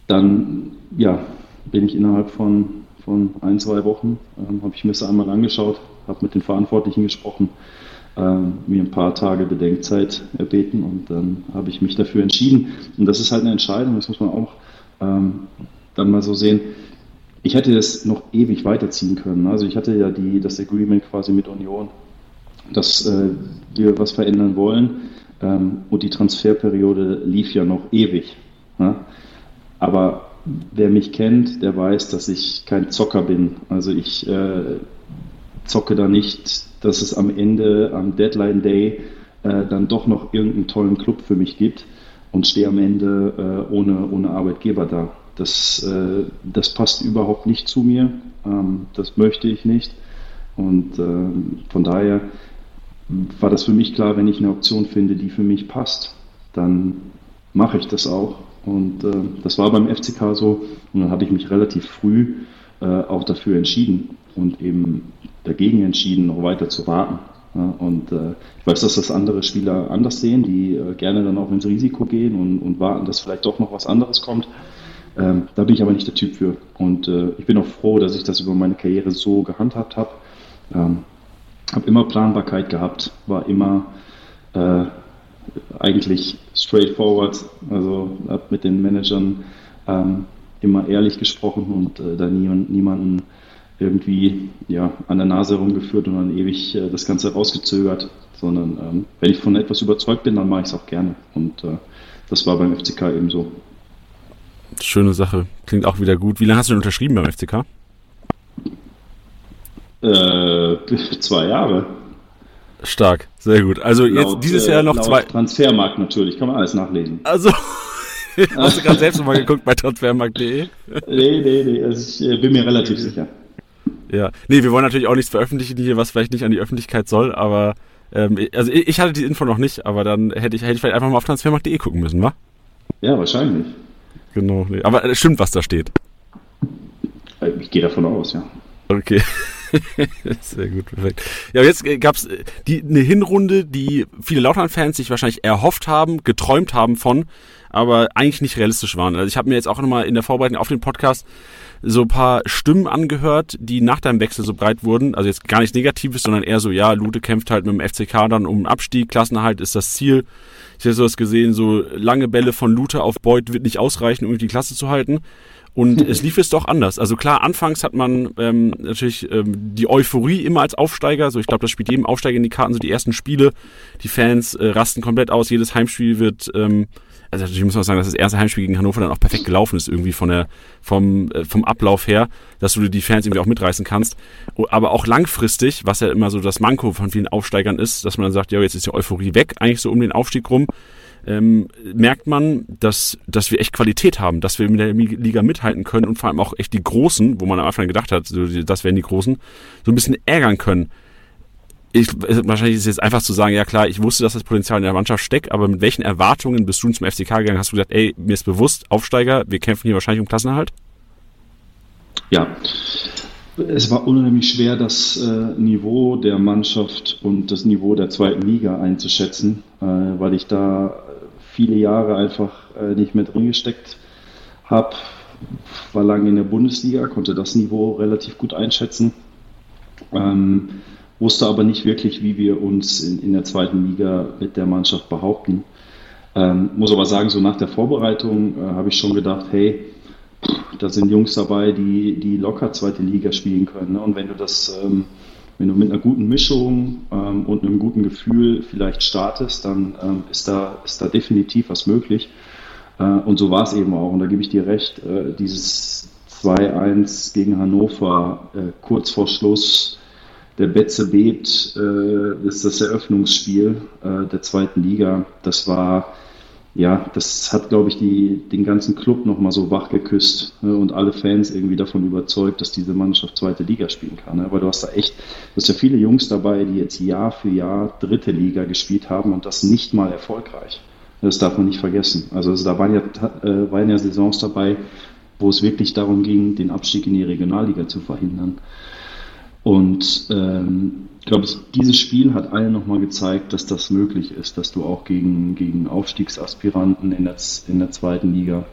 dann ja, bin ich innerhalb von, von ein, zwei Wochen, ähm, habe ich mir das einmal angeschaut, habe mit den Verantwortlichen gesprochen, ähm, mir ein paar Tage Bedenkzeit erbeten und dann habe ich mich dafür entschieden. Und das ist halt eine Entscheidung, das muss man auch ähm, dann mal so sehen. Ich hätte das noch ewig weiterziehen können. Also ich hatte ja die, das Agreement quasi mit Union, dass äh, wir was verändern wollen. Ähm, und die Transferperiode lief ja noch ewig. Ja? Aber wer mich kennt, der weiß, dass ich kein Zocker bin. Also ich äh, zocke da nicht, dass es am Ende, am Deadline Day, äh, dann doch noch irgendeinen tollen Club für mich gibt und stehe am Ende äh, ohne, ohne Arbeitgeber da. Das, äh, das passt überhaupt nicht zu mir. Ähm, das möchte ich nicht. Und ähm, von daher war das für mich klar, wenn ich eine Option finde, die für mich passt, dann mache ich das auch. Und äh, das war beim FCK so. Und dann habe ich mich relativ früh äh, auch dafür entschieden und eben dagegen entschieden, noch weiter zu warten. Ja, und äh, ich weiß, dass das andere Spieler anders sehen, die äh, gerne dann auch ins Risiko gehen und, und, warten, dass vielleicht doch noch was anderes kommt. Ähm, da bin ich aber nicht der Typ für. Und äh, ich bin auch froh, dass ich das über meine Karriere so gehandhabt habe. Ähm, habe immer Planbarkeit gehabt, war immer äh, eigentlich straightforward. Also habe mit den Managern ähm, immer ehrlich gesprochen und äh, da niemand, niemanden irgendwie ja, an der Nase herumgeführt und dann ewig äh, das Ganze rausgezögert, sondern ähm, wenn ich von etwas überzeugt bin, dann mache ich es auch gerne. Und äh, das war beim FCK eben so. Schöne Sache. Klingt auch wieder gut. Wie lange hast du denn unterschrieben beim FCK? Äh, zwei Jahre. Stark, sehr gut. Also laut, jetzt dieses Jahr noch äh, zwei. Transfermarkt natürlich, kann man alles nachlesen. Also, hast du gerade selbst mal geguckt bei transfermarkt.de? nee, nee, nee, also ich äh, bin mir relativ sicher. Ja, nee, wir wollen natürlich auch nichts veröffentlichen hier, was vielleicht nicht an die Öffentlichkeit soll, aber ähm, also ich hatte die Info noch nicht, aber dann hätte ich, hätte ich vielleicht einfach mal auf transfermarkt.de gucken müssen, wa? Ja, wahrscheinlich. Genau, nee. aber es stimmt, was da steht. Ich gehe davon aus, ja. Okay. Sehr gut, perfekt. Ja, jetzt äh, gab es äh, eine Hinrunde, die viele Lautern-Fans sich wahrscheinlich erhofft haben, geträumt haben von, aber eigentlich nicht realistisch waren. Also ich habe mir jetzt auch nochmal in der Vorbereitung auf den Podcast so ein paar Stimmen angehört, die nach deinem Wechsel so breit wurden. Also jetzt gar nichts Negatives, sondern eher so, ja, Lute kämpft halt mit dem FCK dann um Abstieg, Klassenerhalt ist das Ziel. Ich habe sowas gesehen, so lange Bälle von Lute auf Beuth wird nicht ausreichen, um die Klasse zu halten. Und es lief es doch anders. Also klar, anfangs hat man ähm, natürlich ähm, die Euphorie immer als Aufsteiger. So, ich glaube, das spielt jedem Aufsteiger in die Karten. So die ersten Spiele, die Fans äh, rasten komplett aus. Jedes Heimspiel wird ähm, also natürlich muss man sagen, dass das erste Heimspiel gegen Hannover dann auch perfekt gelaufen ist, irgendwie von der, vom, äh, vom Ablauf her, dass du die Fans irgendwie auch mitreißen kannst. Aber auch langfristig, was ja immer so das Manko von vielen Aufsteigern ist, dass man dann sagt, ja, jetzt ist die Euphorie weg, eigentlich so um den Aufstieg rum, ähm, merkt man, dass, dass wir echt Qualität haben, dass wir mit der Liga mithalten können und vor allem auch echt die Großen, wo man am Anfang gedacht hat, so, das wären die Großen, so ein bisschen ärgern können ich, wahrscheinlich ist es jetzt einfach zu sagen, ja klar, ich wusste, dass das Potenzial in der Mannschaft steckt, aber mit welchen Erwartungen bist du zum FCK gegangen? Hast du gesagt, ey, mir ist bewusst, Aufsteiger, wir kämpfen hier wahrscheinlich um Klassenerhalt? Ja, es war unheimlich schwer, das äh, Niveau der Mannschaft und das Niveau der zweiten Liga einzuschätzen, äh, weil ich da viele Jahre einfach äh, nicht mehr drin gesteckt habe. War lange in der Bundesliga, konnte das Niveau relativ gut einschätzen. Ähm, wusste aber nicht wirklich, wie wir uns in, in der zweiten Liga mit der Mannschaft behaupten. Ähm, muss aber sagen, so nach der Vorbereitung äh, habe ich schon gedacht, hey, da sind Jungs dabei, die, die locker zweite Liga spielen können. Ne? Und wenn du das, ähm, wenn du mit einer guten Mischung ähm, und einem guten Gefühl vielleicht startest, dann ähm, ist, da, ist da definitiv was möglich. Äh, und so war es eben auch. Und da gebe ich dir recht, äh, dieses 2-1 gegen Hannover äh, kurz vor Schluss der Betze bebt, äh, ist das Eröffnungsspiel äh, der zweiten Liga. Das war, ja, das hat, glaube ich, die, den ganzen Club nochmal so wach geküsst ne, und alle Fans irgendwie davon überzeugt, dass diese Mannschaft zweite Liga spielen kann. Ne? Aber du hast da echt, du hast ja viele Jungs dabei, die jetzt Jahr für Jahr dritte Liga gespielt haben und das nicht mal erfolgreich. Das darf man nicht vergessen. Also, also da waren ja, äh, waren ja Saisons dabei, wo es wirklich darum ging, den Abstieg in die Regionalliga zu verhindern. Und ähm, ich glaube, dieses Spiel hat allen nochmal gezeigt, dass das möglich ist, dass du auch gegen, gegen Aufstiegsaspiranten in der, in der zweiten Liga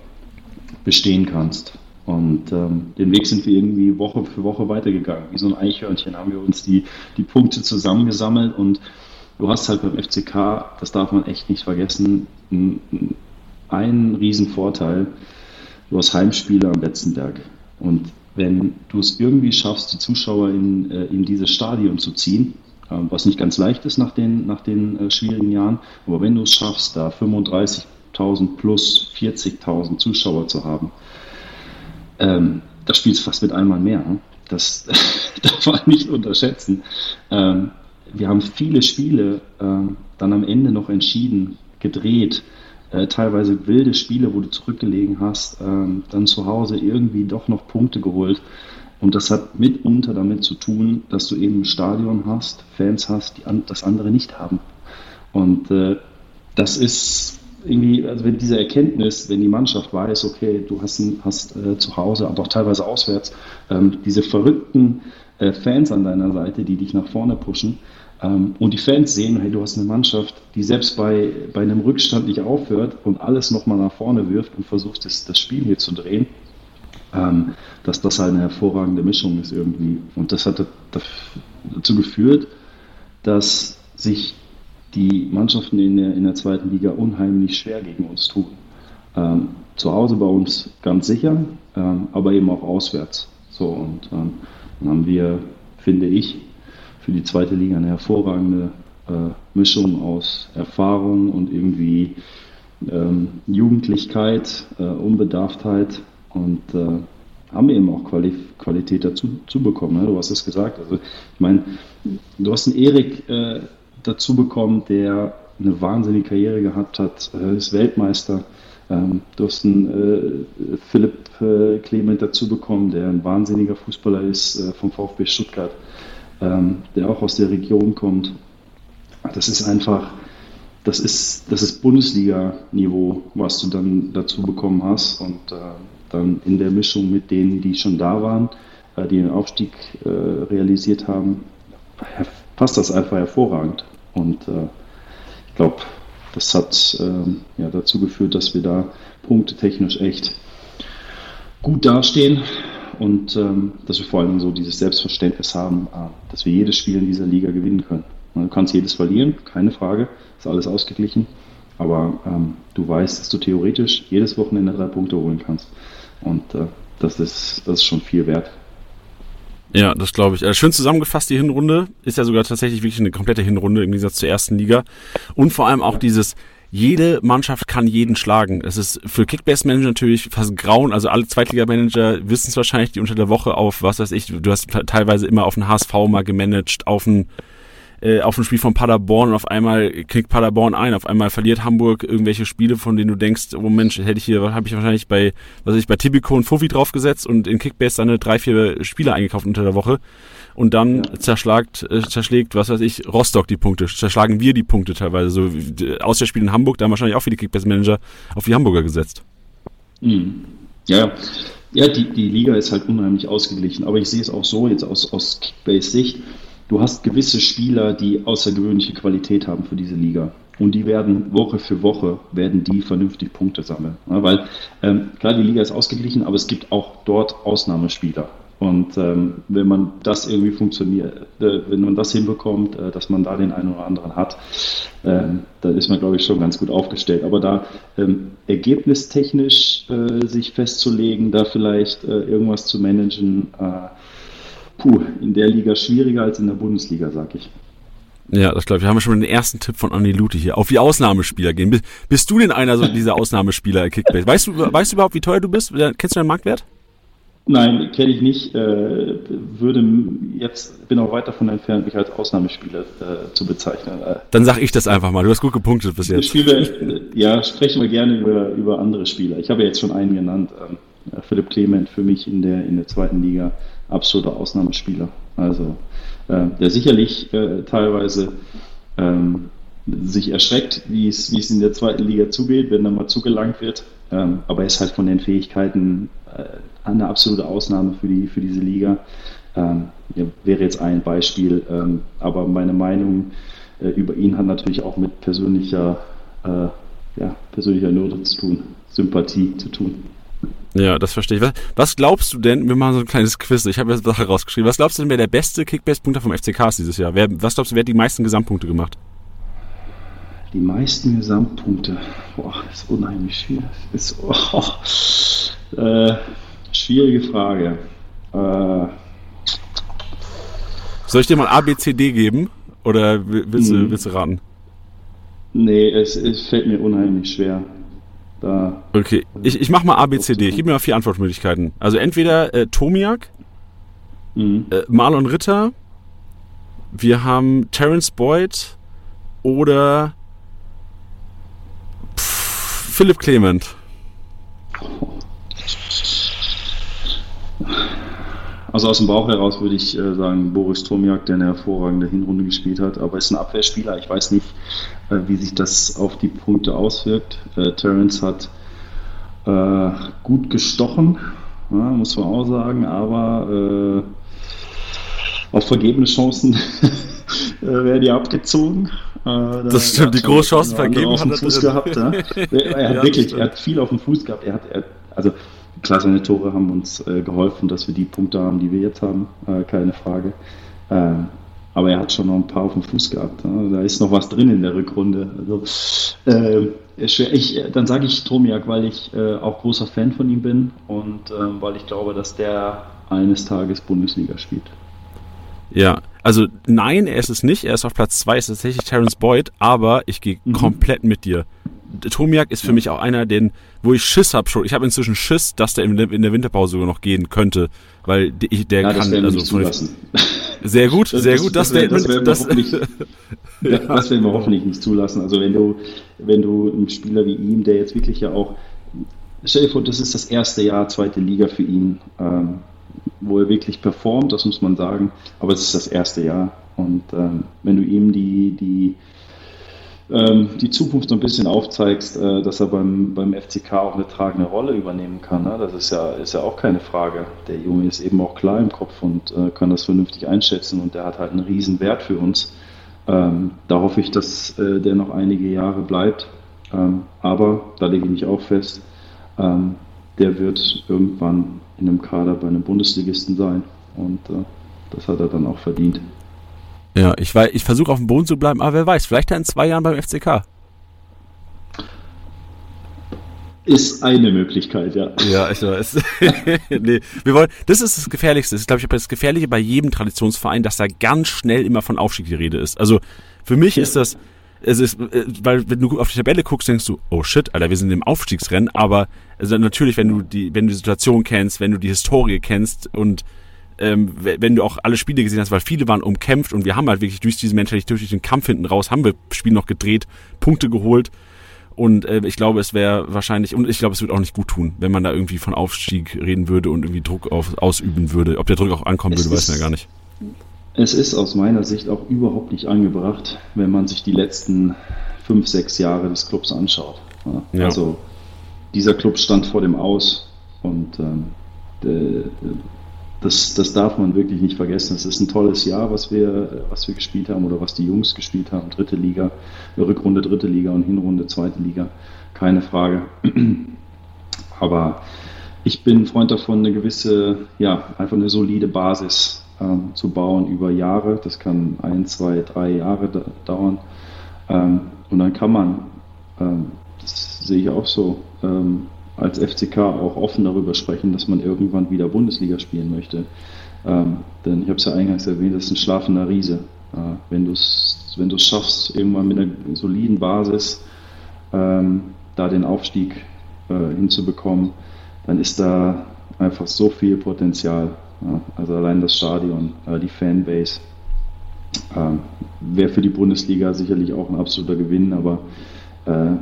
bestehen kannst. Und ähm, den Weg sind wir irgendwie Woche für Woche weitergegangen. Wie so ein Eichhörnchen haben wir uns die, die Punkte zusammengesammelt und du hast halt beim FCK, das darf man echt nicht vergessen, einen riesen Vorteil. Du hast Heimspiele am Betzenberg. Und wenn du es irgendwie schaffst, die Zuschauer in, äh, in dieses Stadion zu ziehen, äh, was nicht ganz leicht ist nach den, nach den äh, schwierigen Jahren, aber wenn du es schaffst, da 35.000 plus 40.000 Zuschauer zu haben, ähm, das spielst du fast mit einmal mehr. Ne? Das darf man nicht unterschätzen. Ähm, wir haben viele Spiele ähm, dann am Ende noch entschieden, gedreht, äh, teilweise wilde Spiele, wo du zurückgelegen hast, ähm, dann zu Hause irgendwie doch noch Punkte geholt. Und das hat mitunter damit zu tun, dass du eben ein Stadion hast, Fans hast, die an, das andere nicht haben. Und äh, das ist irgendwie, also wenn diese Erkenntnis, wenn die Mannschaft weiß, okay, du hast, hast äh, zu Hause, aber auch teilweise auswärts, ähm, diese verrückten äh, Fans an deiner Seite, die dich nach vorne pushen, und die Fans sehen, hey, du hast eine Mannschaft, die selbst bei, bei einem Rückstand nicht aufhört und alles nochmal nach vorne wirft und versucht, das, das Spiel hier zu drehen, ähm, dass das eine hervorragende Mischung ist irgendwie. Und das hat dazu geführt, dass sich die Mannschaften in der, in der zweiten Liga unheimlich schwer gegen uns tun. Ähm, zu Hause bei uns ganz sicher, ähm, aber eben auch auswärts. So, und ähm, dann haben wir, finde ich, für die zweite Liga eine hervorragende äh, Mischung aus Erfahrung und irgendwie ähm, Jugendlichkeit, äh, Unbedarftheit und äh, haben eben auch Quali Qualität dazu zu bekommen. Ne? Du hast es gesagt. Also ich meine, du hast einen Erik äh, dazu bekommen, der eine wahnsinnige Karriere gehabt hat, äh, ist Weltmeister. Ähm, du hast einen äh, Philipp äh, Clement dazu bekommen, der ein wahnsinniger Fußballer ist äh, vom VfB Stuttgart ähm, der auch aus der Region kommt. Das ist einfach, das ist, das ist Bundesliga-Niveau, was du dann dazu bekommen hast. Und äh, dann in der Mischung mit denen, die schon da waren, äh, die den Aufstieg äh, realisiert haben, passt das einfach hervorragend. Und äh, ich glaube, das hat ähm, ja, dazu geführt, dass wir da punktetechnisch echt gut dastehen und ähm, dass wir vor allem so dieses Selbstverständnis haben, äh, dass wir jedes Spiel in dieser Liga gewinnen können. Du kannst jedes verlieren, keine Frage, ist alles ausgeglichen, aber ähm, du weißt, dass du theoretisch jedes Wochenende drei Punkte holen kannst und äh, das, ist, das ist schon viel wert. Ja, das glaube ich. Äh, schön zusammengefasst, die Hinrunde ist ja sogar tatsächlich wirklich eine komplette Hinrunde im Gegensatz zur ersten Liga. Und vor allem auch dieses, jede Mannschaft kann jeden schlagen. Es ist für Kickbase-Manager natürlich fast grauen. Also alle Zweitliga-Manager wissen es wahrscheinlich, die unter der Woche auf, was weiß ich, du hast teilweise immer auf den HSV mal gemanagt, auf ein äh, auf ein Spiel von Paderborn und auf einmal knickt Paderborn ein, auf einmal verliert Hamburg irgendwelche Spiele, von denen du denkst, oh Mensch, hätte ich hier, habe ich wahrscheinlich bei, was weiß ich, bei Tibico und Fofi draufgesetzt und in Kickbase dann drei, vier Spiele eingekauft unter der Woche und dann ja. zerschlagt, äh, zerschlägt, was weiß ich, Rostock die Punkte, zerschlagen wir die Punkte teilweise. So aus der Spiel in Hamburg, da haben wahrscheinlich auch viele Kickbase-Manager auf die Hamburger gesetzt. Mhm. Ja, ja, die, die Liga ist halt unheimlich ausgeglichen, aber ich sehe es auch so jetzt aus, aus Kickbase-Sicht du hast gewisse Spieler, die außergewöhnliche Qualität haben für diese Liga. Und die werden Woche für Woche werden die vernünftig Punkte sammeln. Ja, weil ähm, klar, die Liga ist ausgeglichen, aber es gibt auch dort Ausnahmespieler. Und ähm, wenn man das irgendwie funktioniert, äh, wenn man das hinbekommt, äh, dass man da den einen oder anderen hat, äh, dann ist man, glaube ich, schon ganz gut aufgestellt. Aber da ähm, ergebnistechnisch äh, sich festzulegen, da vielleicht äh, irgendwas zu managen, äh, puh, in der Liga schwieriger als in der Bundesliga, sag ich. Ja, das glaube ich. Wir haben schon den ersten Tipp von Anni Lute hier. Auf die Ausnahmespieler gehen. Bist, bist du denn einer so dieser Ausnahmespieler Kickbase? Weißt du, weißt du überhaupt, wie teuer du bist? Kennst du deinen Marktwert? Nein, kenne ich nicht. Äh, würde jetzt bin auch weit davon entfernt, mich als Ausnahmespieler äh, zu bezeichnen. Äh, Dann sag ich das einfach mal. Du hast gut gepunktet bis jetzt. Spiele, ja, sprechen wir gerne über, über andere Spieler. Ich habe jetzt schon einen genannt. Ähm, Philipp Clement für mich in der in der zweiten Liga absoluter Ausnahmespieler. Also äh, der sicherlich äh, teilweise ähm, sich erschreckt, wie es, wie es in der zweiten Liga zugeht, wenn da mal zugelangt wird. Ähm, aber er ist halt von den Fähigkeiten äh, eine absolute Ausnahme für, die, für diese Liga. Ähm, wäre jetzt ein Beispiel. Ähm, aber meine Meinung äh, über ihn hat natürlich auch mit persönlicher, äh, ja, persönlicher Note zu tun, Sympathie zu tun. Ja, das verstehe ich. Was, was, glaubst du denn, wir machen so ein kleines Quiz, ich habe jetzt Sache rausgeschrieben, was glaubst du denn, wer der beste Kickbase-Punkter vom FCK ist dieses Jahr? Wer, was glaubst du, wer hat die meisten Gesamtpunkte gemacht? Die meisten Gesamtpunkte, boah, ist unheimlich schwierig. Ist, oh, äh, schwierige Frage. Äh, Soll ich dir mal A, B, C, D geben? Oder willst, du, hm. willst du raten? Nee, es, es fällt mir unheimlich schwer. Da okay, ich, ich mach mal A, B, C, D. Ich gebe mir mal vier Antwortmöglichkeiten. Also entweder äh, Tomiak, mhm. äh, Marlon Ritter, wir haben Terence Boyd oder pff, Philipp Clement. Also aus dem Bauch heraus würde ich äh, sagen, Boris Tomiak, der eine hervorragende Hinrunde gespielt hat, aber ist ein Abwehrspieler. Ich weiß nicht, äh, wie sich das auf die Punkte auswirkt. Äh, Terence hat äh, gut gestochen, ja, muss man auch sagen, aber auf vergebene Chancen werden die abgezogen. das stimmt, die Großchancen vergeben hat er Fuß gehabt. Ja. Er hat ja, wirklich, er hat viel auf dem Fuß gehabt. Er hat, er, also Klar, seine Tore haben uns äh, geholfen, dass wir die Punkte haben, die wir jetzt haben, äh, keine Frage. Ähm, aber er hat schon noch ein paar auf dem Fuß gehabt. Ne? Da ist noch was drin in der Rückrunde. Also, äh, ich, dann sage ich Tomiak, weil ich äh, auch großer Fan von ihm bin und ähm, weil ich glaube, dass der eines Tages Bundesliga spielt. Ja, also nein, er ist es nicht. Er ist auf Platz 2, ist tatsächlich Terence Boyd, aber ich gehe mhm. komplett mit dir. Tomiak ist für mich auch einer, den, wo ich Schiss habe schon. Ich habe inzwischen Schiss, dass der in, in, der Winterpause sogar noch gehen könnte, weil ich, der ja, kann also zulassen. Sehr gut, das, sehr gut. Das, das, das, werden das, ja. das werden wir hoffentlich nicht zulassen. Also wenn du, wenn du einen Spieler wie ihm, der jetzt wirklich ja auch, stell dir vor, das ist das erste Jahr zweite Liga für ihn, ähm, wo er wirklich performt, das muss man sagen. Aber es ist das erste Jahr und ähm, wenn du ihm die die ähm, die Zukunft so ein bisschen aufzeigst, äh, dass er beim, beim FCK auch eine tragende Rolle übernehmen kann. Ne? Das ist ja, ist ja auch keine Frage. Der Junge ist eben auch klar im Kopf und äh, kann das vernünftig einschätzen und der hat halt einen riesen Wert für uns. Ähm, da hoffe ich, dass äh, der noch einige Jahre bleibt. Ähm, aber da lege ich mich auch fest, ähm, der wird irgendwann in einem Kader bei einem Bundesligisten sein und äh, das hat er dann auch verdient. Ja, ich, ich versuche auf dem Boden zu bleiben, aber wer weiß, vielleicht in zwei Jahren beim FCK. Ist eine Möglichkeit, ja. Ja, ich weiß. nee, wir wollen, das ist das Gefährlichste. Das ist, glaube ich, das Gefährliche bei jedem Traditionsverein, dass da ganz schnell immer von Aufstieg die Rede ist. Also für mich ist das, es ist, äh, weil wenn du auf die Tabelle guckst, denkst du, oh shit, Alter, wir sind im Aufstiegsrennen, aber also natürlich, wenn du die, wenn du die Situation kennst, wenn du die Historie kennst und ähm, wenn du auch alle Spiele gesehen hast, weil viele waren umkämpft und wir haben halt wirklich durch diese Mentalität, durch den Kampf hinten raus, haben wir Spiel noch gedreht, Punkte geholt und äh, ich glaube, es wäre wahrscheinlich, und ich glaube, es wird auch nicht gut tun, wenn man da irgendwie von Aufstieg reden würde und irgendwie Druck auf, ausüben würde. Ob der Druck auch ankommen es würde, weiß man ja gar nicht. Es ist aus meiner Sicht auch überhaupt nicht angebracht, wenn man sich die letzten fünf, sechs Jahre des Clubs anschaut. Ja. Also dieser Club stand vor dem Aus und de, das, das darf man wirklich nicht vergessen. Es ist ein tolles Jahr, was wir, was wir gespielt haben oder was die Jungs gespielt haben. Dritte Liga, Rückrunde dritte Liga und Hinrunde zweite Liga. Keine Frage. Aber ich bin Freund davon, eine gewisse, ja, einfach eine solide Basis ähm, zu bauen über Jahre. Das kann ein, zwei, drei Jahre da dauern. Ähm, und dann kann man, ähm, das sehe ich auch so, ähm, als FCK auch offen darüber sprechen, dass man irgendwann wieder Bundesliga spielen möchte. Ähm, denn ich habe es ja eingangs erwähnt, das ist ein schlafender Riese. Äh, wenn du es wenn schaffst, irgendwann mit einer soliden Basis ähm, da den Aufstieg äh, hinzubekommen, dann ist da einfach so viel Potenzial. Ja, also allein das Stadion, äh, die Fanbase. Ähm, Wäre für die Bundesliga sicherlich auch ein absoluter Gewinn, aber äh,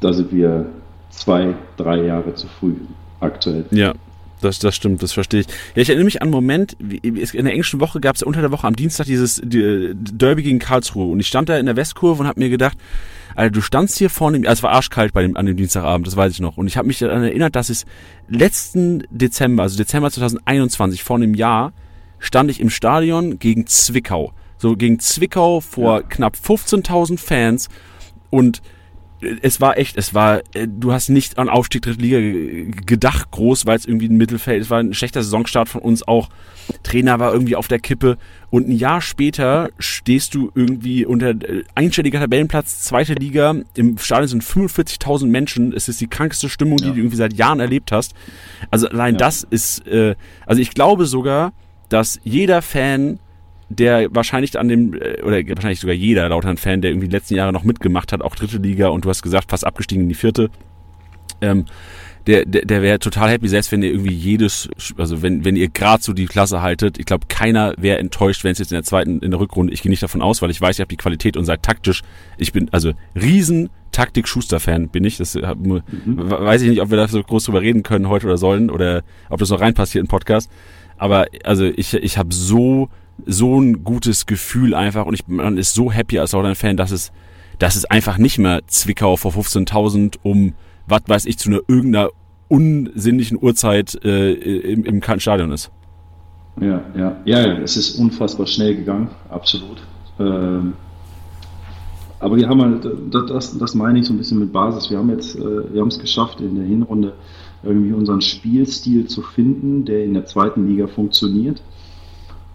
da sind wir zwei, drei Jahre zu früh aktuell. Ja, das, das stimmt, das verstehe ich. Ja, ich erinnere mich an einen Moment, in der englischen Woche gab es unter der Woche am Dienstag dieses Derby gegen Karlsruhe und ich stand da in der Westkurve und habe mir gedacht, Alter, du standst hier vorne, also es war arschkalt bei dem, an dem Dienstagabend, das weiß ich noch. Und ich habe mich daran erinnert, dass es letzten Dezember, also Dezember 2021, vor einem Jahr, stand ich im Stadion gegen Zwickau. So gegen Zwickau vor ja. knapp 15.000 Fans und es war echt, es war, äh, du hast nicht an Aufstieg dritte Liga gedacht, groß, weil es irgendwie ein Mittelfeld, es war ein schlechter Saisonstart von uns auch. Trainer war irgendwie auf der Kippe und ein Jahr später stehst du irgendwie unter äh, einstelliger Tabellenplatz, zweite Liga, im Stadion sind 45.000 Menschen, es ist die krankeste Stimmung, ja. die du irgendwie seit Jahren erlebt hast. Also allein ja. das ist, äh, also ich glaube sogar, dass jeder Fan der wahrscheinlich an dem, äh, oder wahrscheinlich sogar jeder Lautern-Fan, der irgendwie die letzten Jahre noch mitgemacht hat, auch dritte Liga und du hast gesagt, fast abgestiegen in die vierte, ähm, der, der, der wäre total happy, selbst wenn ihr irgendwie jedes, also wenn, wenn ihr gerade so die Klasse haltet, ich glaube, keiner wäre enttäuscht, wenn es jetzt in der zweiten, in der Rückrunde, ich gehe nicht davon aus, weil ich weiß, ich habe die Qualität und seid taktisch, ich bin, also riesen Taktik-Schuster-Fan bin ich, das hab, mhm. weiß ich nicht, ob wir da so groß drüber reden können heute oder sollen, oder ob das noch reinpasst hier in Podcast, aber also ich, ich habe so so ein gutes Gefühl einfach und ich, man ist so happy als Lautern-Fan, dass es, dass es einfach nicht mehr Zwickau vor 15.000 um, was weiß ich, zu einer irgendeiner unsinnlichen Uhrzeit äh, im, im Stadion ist. Ja, ja, ja, ja, es ist unfassbar schnell gegangen, absolut. Ähm, aber wir haben halt, das, das meine ich so ein bisschen mit Basis. Wir haben jetzt, äh, wir haben es geschafft, in der Hinrunde irgendwie unseren Spielstil zu finden, der in der zweiten Liga funktioniert.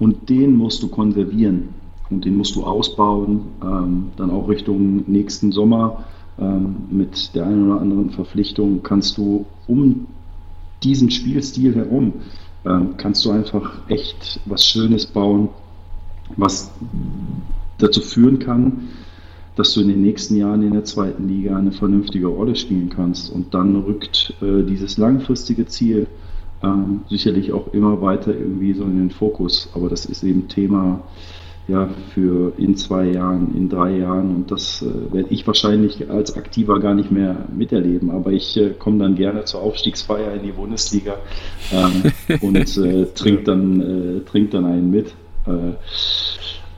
Und den musst du konservieren und den musst du ausbauen, ähm, dann auch Richtung nächsten Sommer ähm, mit der einen oder anderen Verpflichtung kannst du um diesen Spielstil herum, ähm, kannst du einfach echt was Schönes bauen, was dazu führen kann, dass du in den nächsten Jahren in der zweiten Liga eine vernünftige Rolle spielen kannst. Und dann rückt äh, dieses langfristige Ziel ähm, sicherlich auch immer weiter irgendwie so in den Fokus. Aber das ist eben Thema ja, für in zwei Jahren, in drei Jahren und das äh, werde ich wahrscheinlich als Aktiver gar nicht mehr miterleben. Aber ich äh, komme dann gerne zur Aufstiegsfeier in die Bundesliga ähm, und äh, trinke dann, äh, trink dann einen mit. Äh,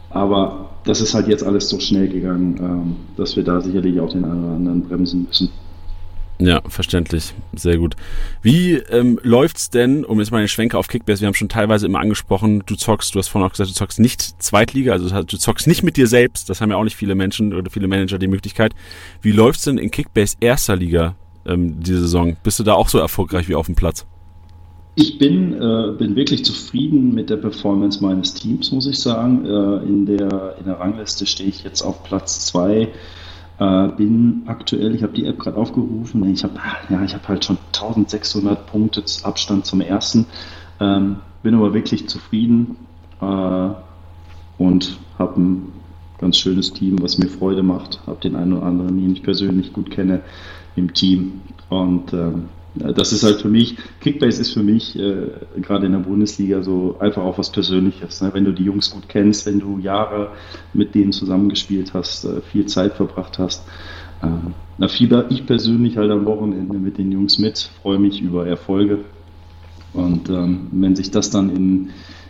aber das ist halt jetzt alles so schnell gegangen, ähm, dass wir da sicherlich auch den einen oder anderen bremsen müssen. Ja, verständlich. Sehr gut. Wie ähm, läuft's denn, um jetzt mal eine Schwenke auf Kickbase, wir haben schon teilweise immer angesprochen, du zockst, du hast vorhin auch gesagt, du zockst nicht Zweitliga, also du zockst nicht mit dir selbst, das haben ja auch nicht viele Menschen oder viele Manager die Möglichkeit. Wie läuft's denn in Kickbase erster Liga ähm, diese Saison? Bist du da auch so erfolgreich wie auf dem Platz? Ich bin, äh, bin wirklich zufrieden mit der Performance meines Teams, muss ich sagen. Äh, in, der, in der Rangliste stehe ich jetzt auf Platz zwei äh, bin aktuell, ich habe die App gerade aufgerufen, ich habe ja, ich hab halt schon 1600 Punkte Abstand zum ersten, ähm, bin aber wirklich zufrieden äh, und habe ein ganz schönes Team, was mir Freude macht. Habe den einen oder anderen, den ich persönlich gut kenne, im Team. Und ähm, das ist halt für mich, Kickbase ist für mich äh, gerade in der Bundesliga so einfach auch was Persönliches. Ne? Wenn du die Jungs gut kennst, wenn du Jahre mit denen zusammengespielt hast, äh, viel Zeit verbracht hast, äh, da fieber ich persönlich halt am Wochenende mit den Jungs mit, freue mich über Erfolge. Und ähm, wenn sich das dann in,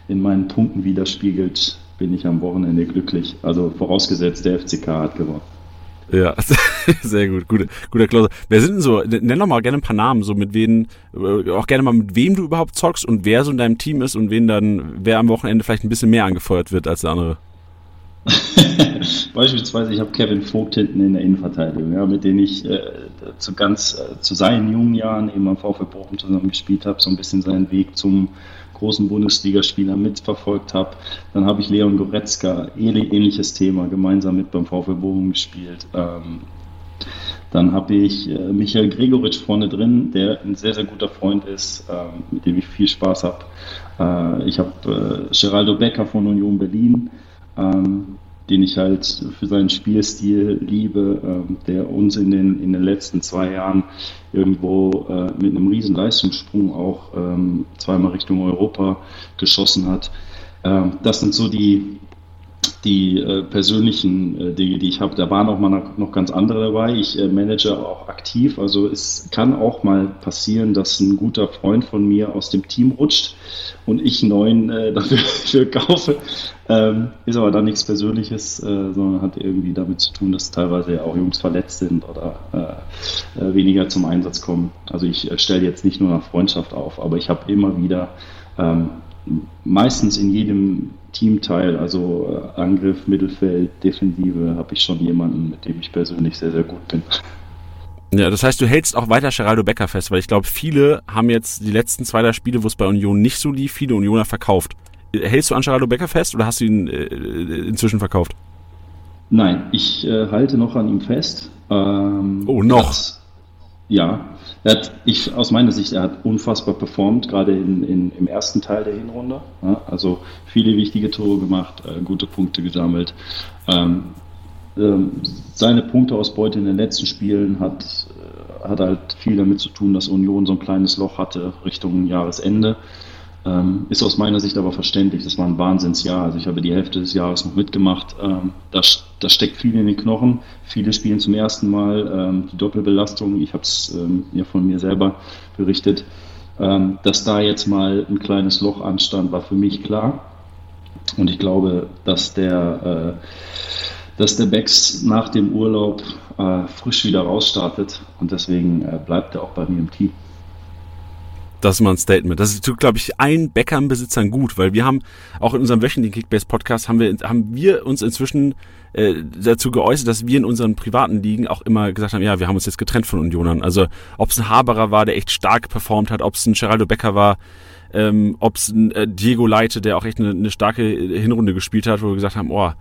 in meinen Punkten widerspiegelt, bin ich am Wochenende glücklich. Also vorausgesetzt, der FCK hat gewonnen. Ja, sehr gut, guter, guter Klose. Wer sind denn so, nenn doch mal gerne ein paar Namen, so mit wem, äh, auch gerne mal mit wem du überhaupt zockst und wer so in deinem Team ist und wen dann, wer am Wochenende vielleicht ein bisschen mehr angefeuert wird als der andere. Beispielsweise, ich habe Kevin Vogt hinten in der Innenverteidigung, ja, mit dem ich äh, zu ganz äh, zu seinen jungen Jahren eben am VfB Bochum zusammen gespielt habe, so ein bisschen seinen Weg zum großen Bundesligaspieler mitverfolgt habe. Dann habe ich Leon Goretzka, ähnliches Thema, gemeinsam mit beim VfB Bochum gespielt. Ähm, dann habe ich äh, Michael Gregoritsch vorne drin, der ein sehr, sehr guter Freund ist, äh, mit dem ich viel Spaß habe. Äh, ich habe äh, Geraldo Becker von Union Berlin, ähm, den ich halt für seinen Spielstil liebe, ähm, der uns in den, in den letzten zwei Jahren irgendwo äh, mit einem riesen Leistungssprung auch ähm, zweimal Richtung Europa geschossen hat. Ähm, das sind so die, die äh, persönlichen äh, Dinge, die ich habe. Da waren auch mal noch, noch ganz andere dabei. Ich äh, manage auch aktiv, also es kann auch mal passieren, dass ein guter Freund von mir aus dem Team rutscht und ich einen neuen äh, dafür kaufe. Ähm, ist aber dann nichts Persönliches, äh, sondern hat irgendwie damit zu tun, dass teilweise auch Jungs verletzt sind oder äh, weniger zum Einsatz kommen. Also ich stelle jetzt nicht nur nach Freundschaft auf, aber ich habe immer wieder ähm, meistens in jedem Teamteil, also äh, Angriff, Mittelfeld, Defensive, habe ich schon jemanden, mit dem ich persönlich sehr, sehr gut bin. Ja, das heißt, du hältst auch weiter Geraldo Becker fest, weil ich glaube, viele haben jetzt die letzten zwei, drei Spiele, wo es bei Union nicht so lief, viele Unioner verkauft. Hältst du an Geraldo Becker fest oder hast du ihn äh, inzwischen verkauft? Nein, ich äh, halte noch an ihm fest. Ähm, oh, noch? Das, ja, er hat, ich, aus meiner Sicht, er hat unfassbar performt, gerade in, in, im ersten Teil der Hinrunde. Ja, also viele wichtige Tore gemacht, äh, gute Punkte gesammelt. Ähm, ähm, seine Punkteausbeute in den letzten Spielen hat, äh, hat halt viel damit zu tun, dass Union so ein kleines Loch hatte Richtung Jahresende. Ähm, ist aus meiner Sicht aber verständlich. Das war ein Wahnsinnsjahr. Also ich habe die Hälfte des Jahres noch mitgemacht. Ähm, da, da steckt viel in den Knochen. Viele spielen zum ersten Mal ähm, die Doppelbelastung. Ich habe es ähm, ja von mir selber berichtet. Ähm, dass da jetzt mal ein kleines Loch anstand, war für mich klar. Und ich glaube, dass der, äh, dass der Becks nach dem Urlaub äh, frisch wieder rausstartet. Und deswegen äh, bleibt er auch bei mir im Team. Das ist mal ein Statement. Das tut, glaube ich, allen Bäckernbesitzern gut, weil wir haben auch in unserem wöchentlichen Kickbase-Podcast haben wir, haben wir uns inzwischen äh, dazu geäußert, dass wir in unseren privaten Ligen auch immer gesagt haben, ja, wir haben uns jetzt getrennt von Unionern. Also ob es ein Haberer war, der echt stark performt hat, ob es ein Geraldo Becker war, ähm, ob es ein äh, Diego Leite, der auch echt eine, eine starke Hinrunde gespielt hat, wo wir gesagt haben, oh,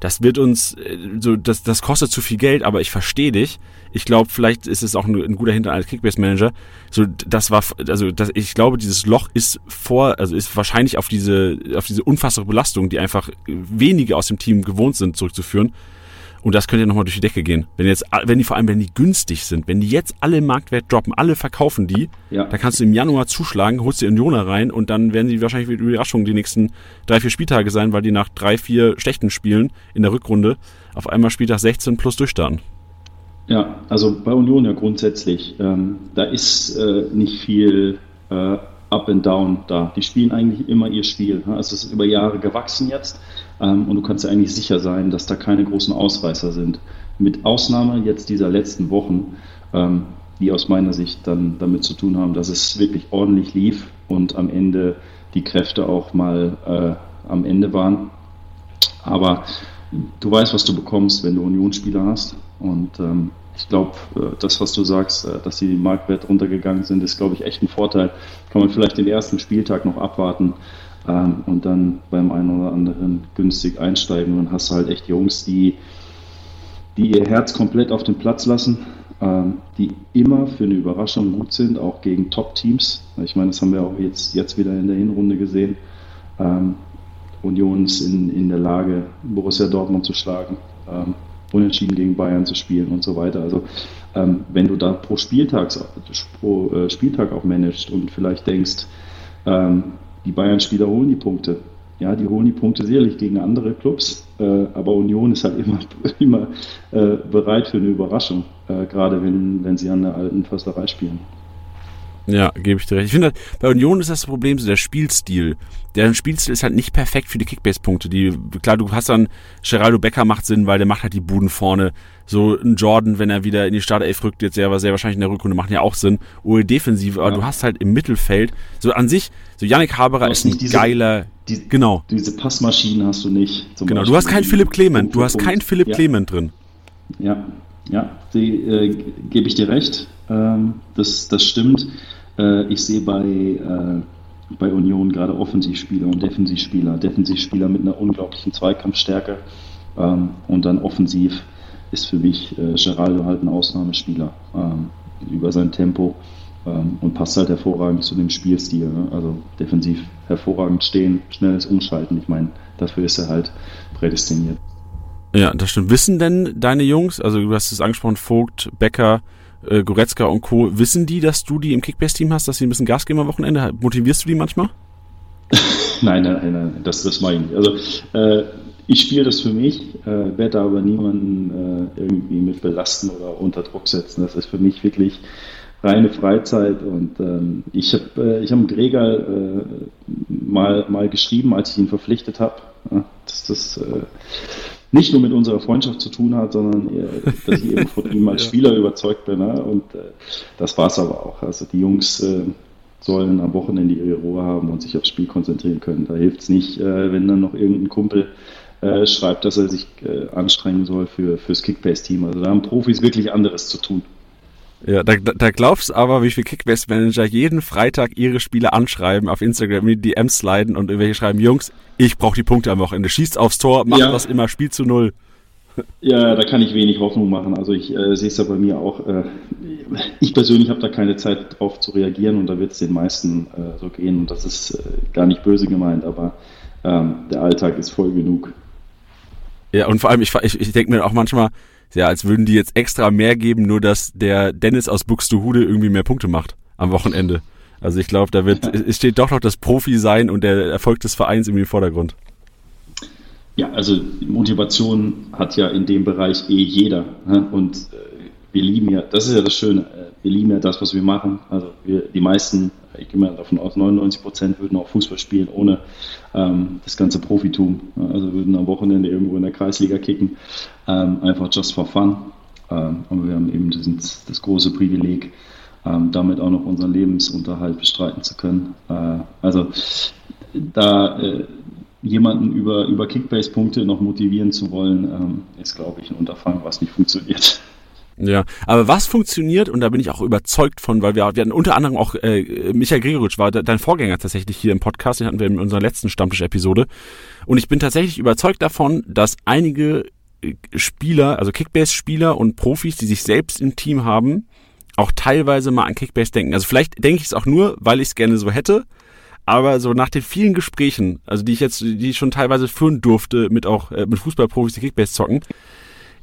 das wird uns, äh, so, das, das kostet zu viel Geld, aber ich verstehe dich. Ich glaube, vielleicht ist es auch ein, ein guter Hintergrund als Kickbase-Manager. So, das war, also das, ich glaube, dieses Loch ist vor, also ist wahrscheinlich auf diese, auf diese unfassbare Belastung, die einfach wenige aus dem Team gewohnt sind, zurückzuführen. Und das könnte ja nochmal durch die Decke gehen. Wenn jetzt, wenn die vor allem, wenn die günstig sind, wenn die jetzt alle im Marktwert droppen, alle verkaufen die, ja. dann kannst du im Januar zuschlagen, holst die Unioner rein und dann werden die wahrscheinlich mit Überraschung die nächsten drei, vier Spieltage sein, weil die nach drei, vier schlechten Spielen in der Rückrunde auf einmal Spieltag 16 plus durchstarten. Ja, also bei Union ja grundsätzlich. Ähm, da ist äh, nicht viel äh, Up and Down da. Die spielen eigentlich immer ihr Spiel. Also es ist über Jahre gewachsen jetzt. Ähm, und du kannst ja eigentlich sicher sein, dass da keine großen Ausreißer sind. Mit Ausnahme jetzt dieser letzten Wochen, ähm, die aus meiner Sicht dann damit zu tun haben, dass es wirklich ordentlich lief und am Ende die Kräfte auch mal äh, am Ende waren. Aber du weißt, was du bekommst, wenn du Unionsspieler hast. Und ähm, ich glaube, äh, das, was du sagst, äh, dass die Marktwert runtergegangen sind, ist, glaube ich, echt ein Vorteil. Kann man vielleicht den ersten Spieltag noch abwarten ähm, und dann beim einen oder anderen günstig einsteigen. Und dann hast du halt echt Jungs, die, die ihr Herz komplett auf den Platz lassen, ähm, die immer für eine Überraschung gut sind, auch gegen Top-Teams. Ich meine, das haben wir auch jetzt, jetzt wieder in der Hinrunde gesehen. Ähm, Union ist in, in der Lage, Borussia Dortmund zu schlagen, ähm, unentschieden gegen Bayern zu spielen und so weiter. Also ähm, wenn du da pro, Spieltags, pro äh, Spieltag auch managst und vielleicht denkst, ähm, die Bayern-Spieler holen die Punkte, ja, die holen die Punkte sicherlich gegen andere Clubs, äh, aber Union ist halt immer, immer äh, bereit für eine Überraschung, äh, gerade wenn, wenn sie an der alten Försterei spielen. Ja, gebe ich dir recht. Ich finde, bei Union ist das Problem so der Spielstil. Der Spielstil ist halt nicht perfekt für die Kickbase-Punkte. Klar, du hast dann, Geraldo Becker macht Sinn, weil der macht halt die Buden vorne. So ein Jordan, wenn er wieder in die Startelf rückt, jetzt sehr, sehr wahrscheinlich in der Rückrunde, machen ja auch Sinn. Oder defensiv, aber ja. du hast halt im Mittelfeld, so an sich, so Yannick Haberer ist ein diese, geiler, die, genau. Diese Passmaschinen hast du nicht. genau, Beispiel du hast keinen Philipp Clement, du hast keinen Philipp ja. Clement drin. Ja, ja, die äh, gebe ich dir recht. Ähm, das, das stimmt. Äh, ich sehe bei, äh, bei Union gerade Offensivspieler und Defensivspieler. Defensivspieler mit einer unglaublichen Zweikampfstärke ähm, und dann offensiv ist für mich äh, Geraldo halt ein Ausnahmespieler ähm, über sein Tempo ähm, und passt halt hervorragend zu dem Spielstil. Ne? Also defensiv hervorragend stehen, schnelles Umschalten. Ich meine, dafür ist er halt prädestiniert. Ja, das stimmt. Wissen denn deine Jungs, also du hast es angesprochen, Vogt, Becker, äh, Goretzka und Co., wissen die, dass du die im Kickbase-Team hast, dass sie ein bisschen Gas geben am Wochenende? Motivierst du die manchmal? nein, nein, nein, das, das meine ich nicht. Also äh, ich spiele das für mich, äh, werde aber niemanden äh, irgendwie mit belasten oder unter Druck setzen. Das ist für mich wirklich reine Freizeit und ähm, ich habe äh, ich hab Gregor äh, mal, mal geschrieben, als ich ihn verpflichtet habe, ja, dass das äh, nicht nur mit unserer Freundschaft zu tun hat, sondern eher, dass ich eben von ihm als ja. Spieler überzeugt bin. Ne? Und äh, das war es aber auch. Also die Jungs äh, sollen am Wochenende ihre Ruhe haben und sich aufs Spiel konzentrieren können. Da hilft es nicht, äh, wenn dann noch irgendein Kumpel äh, schreibt, dass er sich äh, anstrengen soll für, fürs Kickbase-Team. Also da haben Profis wirklich anderes zu tun. Ja, da, da glaubst aber, wie viele Kickbase-Manager jeden Freitag ihre Spieler anschreiben, auf Instagram in die DMs sliden und irgendwelche schreiben, Jungs, ich brauche die Punkte am Wochenende. Schießt aufs Tor, macht ja. das immer, Spiel zu null. Ja, da kann ich wenig Hoffnung machen. Also ich äh, sehe es ja bei mir auch. Äh, ich persönlich habe da keine Zeit drauf zu reagieren und da wird es den meisten äh, so gehen. Und das ist äh, gar nicht böse gemeint, aber ähm, der Alltag ist voll genug. Ja, und vor allem, ich, ich, ich denke mir auch manchmal, ja, als würden die jetzt extra mehr geben, nur dass der Dennis aus Buxtehude irgendwie mehr Punkte macht am Wochenende. Also ich glaube, da wird, es steht doch noch das Profi-Sein und der Erfolg des Vereins irgendwie im Vordergrund. Ja, also Motivation hat ja in dem Bereich eh jeder. Ne? Und äh, wir lieben ja, das ist ja das Schöne, äh, wir lieben ja das, was wir machen. Also wir, die meisten, ich gehe mal davon aus, 99 Prozent würden auch Fußball spielen ohne ähm, das ganze Profitum. Also würden am Wochenende irgendwo in der Kreisliga kicken, ähm, einfach just for fun. Ähm, aber wir haben eben diesen, das große Privileg, ähm, damit auch noch unseren Lebensunterhalt bestreiten zu können. Äh, also da äh, jemanden über, über Kickbase-Punkte noch motivieren zu wollen, ähm, ist, glaube ich, ein Unterfangen, was nicht funktioniert. Ja, aber was funktioniert, und da bin ich auch überzeugt von, weil wir, wir hatten unter anderem auch äh, Michael Gregoritsch war dein Vorgänger tatsächlich hier im Podcast, den hatten wir in unserer letzten Stammtisch-Episode. Und ich bin tatsächlich überzeugt davon, dass einige äh, Spieler, also Kickbase-Spieler und Profis, die sich selbst im Team haben, auch teilweise mal an Kickbase denken. Also vielleicht denke ich es auch nur, weil ich es gerne so hätte, aber so nach den vielen Gesprächen, also die ich jetzt, die ich schon teilweise führen durfte mit auch äh, mit Fußballprofis, die Kickbase zocken,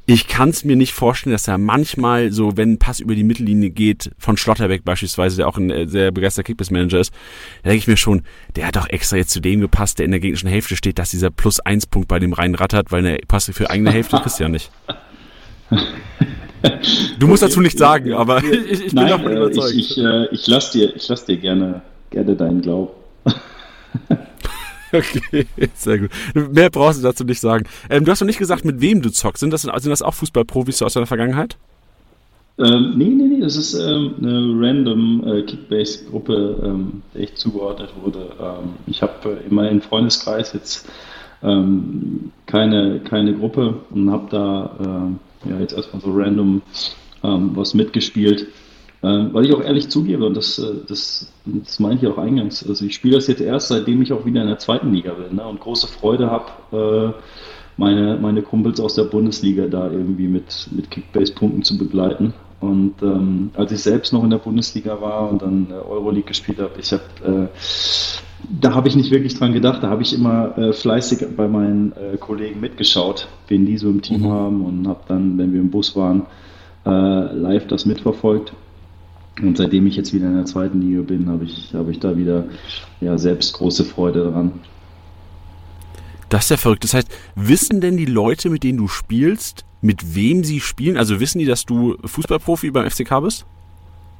ich kann es mir nicht vorstellen, dass er manchmal so, wenn ein Pass über die Mittellinie geht, von Schlotterbeck beispielsweise, der auch ein äh, sehr begeisterter Kickbase-Manager ist, da denke ich mir schon, der hat doch extra jetzt zu dem gepasst, der in der gegnerischen Hälfte steht, dass dieser Plus-1-Punkt bei dem reinrattert, weil eine Pass für eigene Hälfte kriegst du ja nicht. Du musst dazu nichts sagen, aber ich, ich bin davon äh, überzeugt. Ich, ich, äh, ich lasse dir, ich lass dir gerne, gerne deinen Glauben. Okay, sehr gut. Mehr brauchst du dazu nicht sagen. Ähm, du hast noch nicht gesagt, mit wem du zockst. Sind das, sind das auch Fußballprofis aus deiner Vergangenheit? Ähm, nee, nee, nee, das ist ähm, eine random äh, Kickbase-Gruppe, ähm, der ich zugeordnet wurde. Ähm, ich habe äh, in meinem Freundeskreis jetzt ähm, keine, keine Gruppe und habe da äh, ja, jetzt erstmal so random ähm, was mitgespielt. Ähm, weil ich auch ehrlich zugebe, und das, äh, das, das meine ich auch eingangs, also ich spiele das jetzt erst, seitdem ich auch wieder in der zweiten Liga bin ne, und große Freude habe, äh, meine, meine Kumpels aus der Bundesliga da irgendwie mit, mit Kickbase-Punkten zu begleiten. Und ähm, als ich selbst noch in der Bundesliga war und dann Euroleague gespielt habe, ich habe äh, Da habe ich nicht wirklich dran gedacht. Da habe ich immer äh, fleißig bei meinen äh, Kollegen mitgeschaut, wen die so im Team mhm. haben und habe dann, wenn wir im Bus waren, äh, live das mitverfolgt. Und seitdem ich jetzt wieder in der zweiten Liga bin, habe ich, hab ich da wieder ja, selbst große Freude dran. Das ist ja verrückt. Das heißt, wissen denn die Leute, mit denen du spielst, mit wem sie spielen? Also wissen die, dass du Fußballprofi beim FCK bist?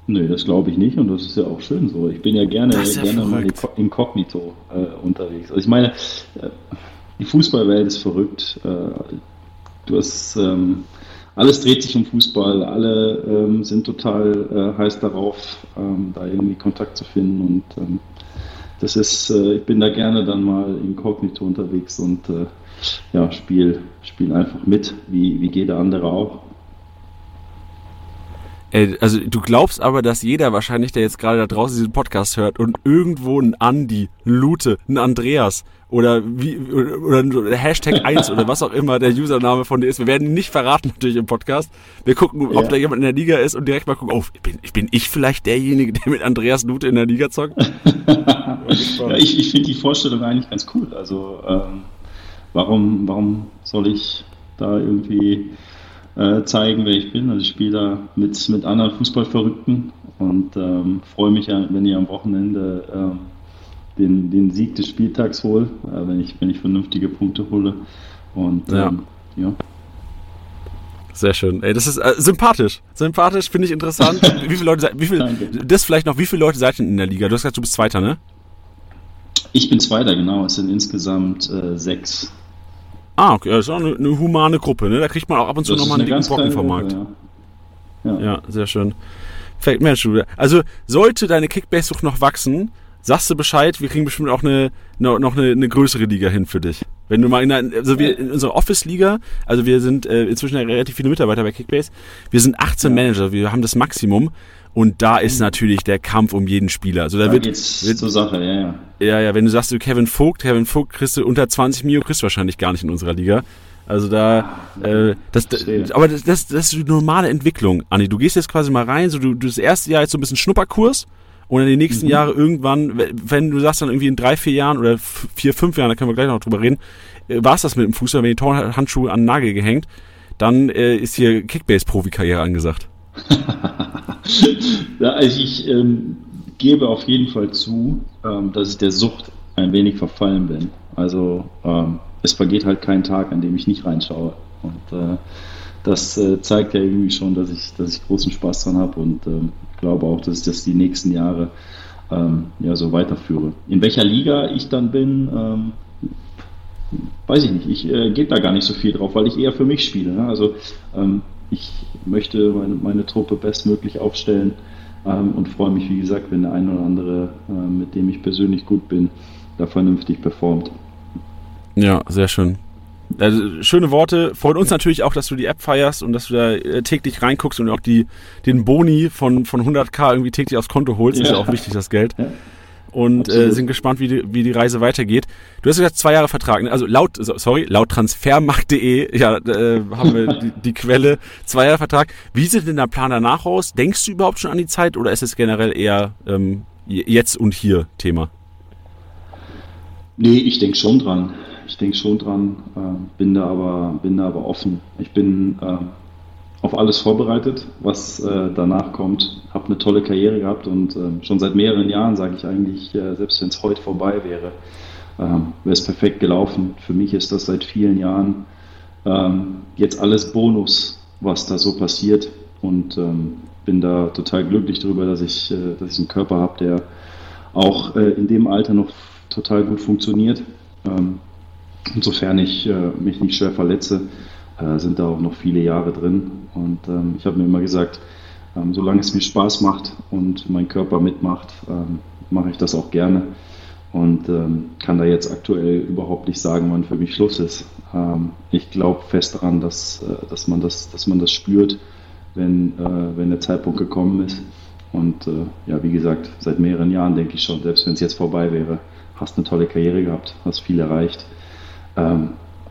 Nö, das glaube ich nicht und das ist ja auch schön so. Ich bin ja gerne, ja gerne mal inkognito äh, unterwegs. Also ich meine, äh, die Fußballwelt ist verrückt. Äh, du hast ähm, alles dreht sich um Fußball, alle ähm, sind total äh, heiß darauf, ähm, da irgendwie Kontakt zu finden und ähm, das ist, äh, ich bin da gerne dann mal inkognito unterwegs und äh, ja, spiel, spiel einfach mit, wie, wie jeder andere auch. Also du glaubst aber, dass jeder wahrscheinlich, der jetzt gerade da draußen diesen Podcast hört und irgendwo ein Andi, Lute, ein Andreas oder wie oder, oder Hashtag 1 oder was auch immer der Username von dir ist. Wir werden ihn nicht verraten natürlich im Podcast. Wir gucken, ob ja. da jemand in der Liga ist und direkt mal gucken, oh, bin, bin ich vielleicht derjenige, der mit Andreas Lute in der Liga zockt? ja, ich ich finde die Vorstellung eigentlich ganz cool. Also ähm, warum, warum soll ich da irgendwie äh, zeigen, wer ich bin? Also ich spiele da mit, mit anderen Fußballverrückten und ähm, freue mich, ja, wenn ihr am Wochenende ähm, den, den Sieg des Spieltags hole, äh, wenn, ich, wenn ich vernünftige Punkte hole. Und ja. Ähm, ja. Sehr schön. Ey, das ist äh, sympathisch. Sympathisch, finde ich interessant. wie viele Leute, wie viele, das vielleicht noch, wie viele Leute seid ihr in der Liga? Du hast gesagt, du bist Zweiter, ne? Ich bin Zweiter, genau. Es sind insgesamt äh, sechs. Ah, okay. Das ist auch eine, eine, humane Gruppe, ne? Da kriegt man auch ab und zu nochmal einen dicken Brocken vom Markt. Ja. Ja. ja. sehr schön. Mensch, also sollte deine Kickbase-Sucht noch wachsen, sagst du Bescheid, wir kriegen bestimmt auch eine, noch eine, eine größere Liga hin für dich. Wenn du mal in, einer, also wir in unserer Office-Liga, also wir sind äh, inzwischen relativ viele Mitarbeiter bei Kickbase, wir sind 18 ja. Manager, wir haben das Maximum und da ist natürlich der Kampf um jeden Spieler. Also da, da wird, wird zur Sache, ja, ja. Ja, ja, wenn du sagst, du Kevin Vogt, Kevin Vogt kriegst du unter 20 Mio, kriegst du wahrscheinlich gar nicht in unserer Liga. Also da, äh, das, das aber das, das, das ist die normale Entwicklung, Anni. Du gehst jetzt quasi mal rein, so du, du das erste Jahr jetzt so ein bisschen Schnupperkurs und in den nächsten mhm. Jahren irgendwann, wenn du sagst dann irgendwie in drei, vier Jahren oder vier, fünf Jahren, da können wir gleich noch drüber reden, äh, war es das mit dem Fußball, wenn die Torhandschuhe an den Nagel gehängt, dann äh, ist hier Kickbase-Profi-Karriere angesagt. ja, also ich ähm, gebe auf jeden Fall zu, ähm, dass ich der Sucht ein wenig verfallen bin. Also ähm, es vergeht halt kein Tag, an dem ich nicht reinschaue. Und äh, das äh, zeigt ja irgendwie schon, dass ich, dass ich großen Spaß dran habe und ähm, glaube auch, dass ich das die nächsten Jahre ähm, ja, so weiterführe. In welcher Liga ich dann bin, ähm, weiß ich nicht. Ich äh, gebe da gar nicht so viel drauf, weil ich eher für mich spiele. Ne? Also ähm, ich möchte meine, meine, Truppe bestmöglich aufstellen ähm, und freue mich, wie gesagt, wenn der eine oder andere, äh, mit dem ich persönlich gut bin, da vernünftig performt. Ja, sehr schön. Also, schöne Worte. Freut uns natürlich auch, dass du die App feierst und dass du da äh, täglich reinguckst und auch die, den Boni von, von 100k irgendwie täglich aufs Konto holst. Ja. Ist ja auch wichtig, das Geld. Ja. Und äh, sind gespannt, wie die, wie die Reise weitergeht. Du hast gesagt, zwei Jahre Vertrag. Ne? Also laut, sorry, laut transfermarkt.de, ja, äh, haben wir die, die Quelle, zwei Jahre Vertrag. Wie sieht denn der Plan danach aus? Denkst du überhaupt schon an die Zeit oder ist es generell eher ähm, jetzt und hier Thema? Nee, ich denke schon dran ich denke schon dran, äh, bin, da aber, bin da aber offen. Ich bin äh, auf alles vorbereitet, was äh, danach kommt. Habe eine tolle Karriere gehabt und äh, schon seit mehreren Jahren sage ich eigentlich, äh, selbst wenn es heute vorbei wäre, ähm, wäre es perfekt gelaufen. Für mich ist das seit vielen Jahren ähm, jetzt alles Bonus, was da so passiert und ähm, bin da total glücklich darüber, dass ich, äh, dass ich einen Körper habe, der auch in dem Alter noch total gut funktioniert. Ähm, insofern ich äh, mich nicht schwer verletze, äh, sind da auch noch viele Jahre drin. Und ähm, ich habe mir immer gesagt, ähm, solange es mir Spaß macht und mein Körper mitmacht, ähm, mache ich das auch gerne. Und ähm, kann da jetzt aktuell überhaupt nicht sagen, wann für mich Schluss ist. Ähm, ich glaube fest daran, dass, äh, dass, man das, dass man das spürt, wenn, äh, wenn der Zeitpunkt gekommen ist. Und äh, ja, wie gesagt, seit mehreren Jahren denke ich schon, selbst wenn es jetzt vorbei wäre, hast eine tolle Karriere gehabt, hast viel erreicht. Ähm,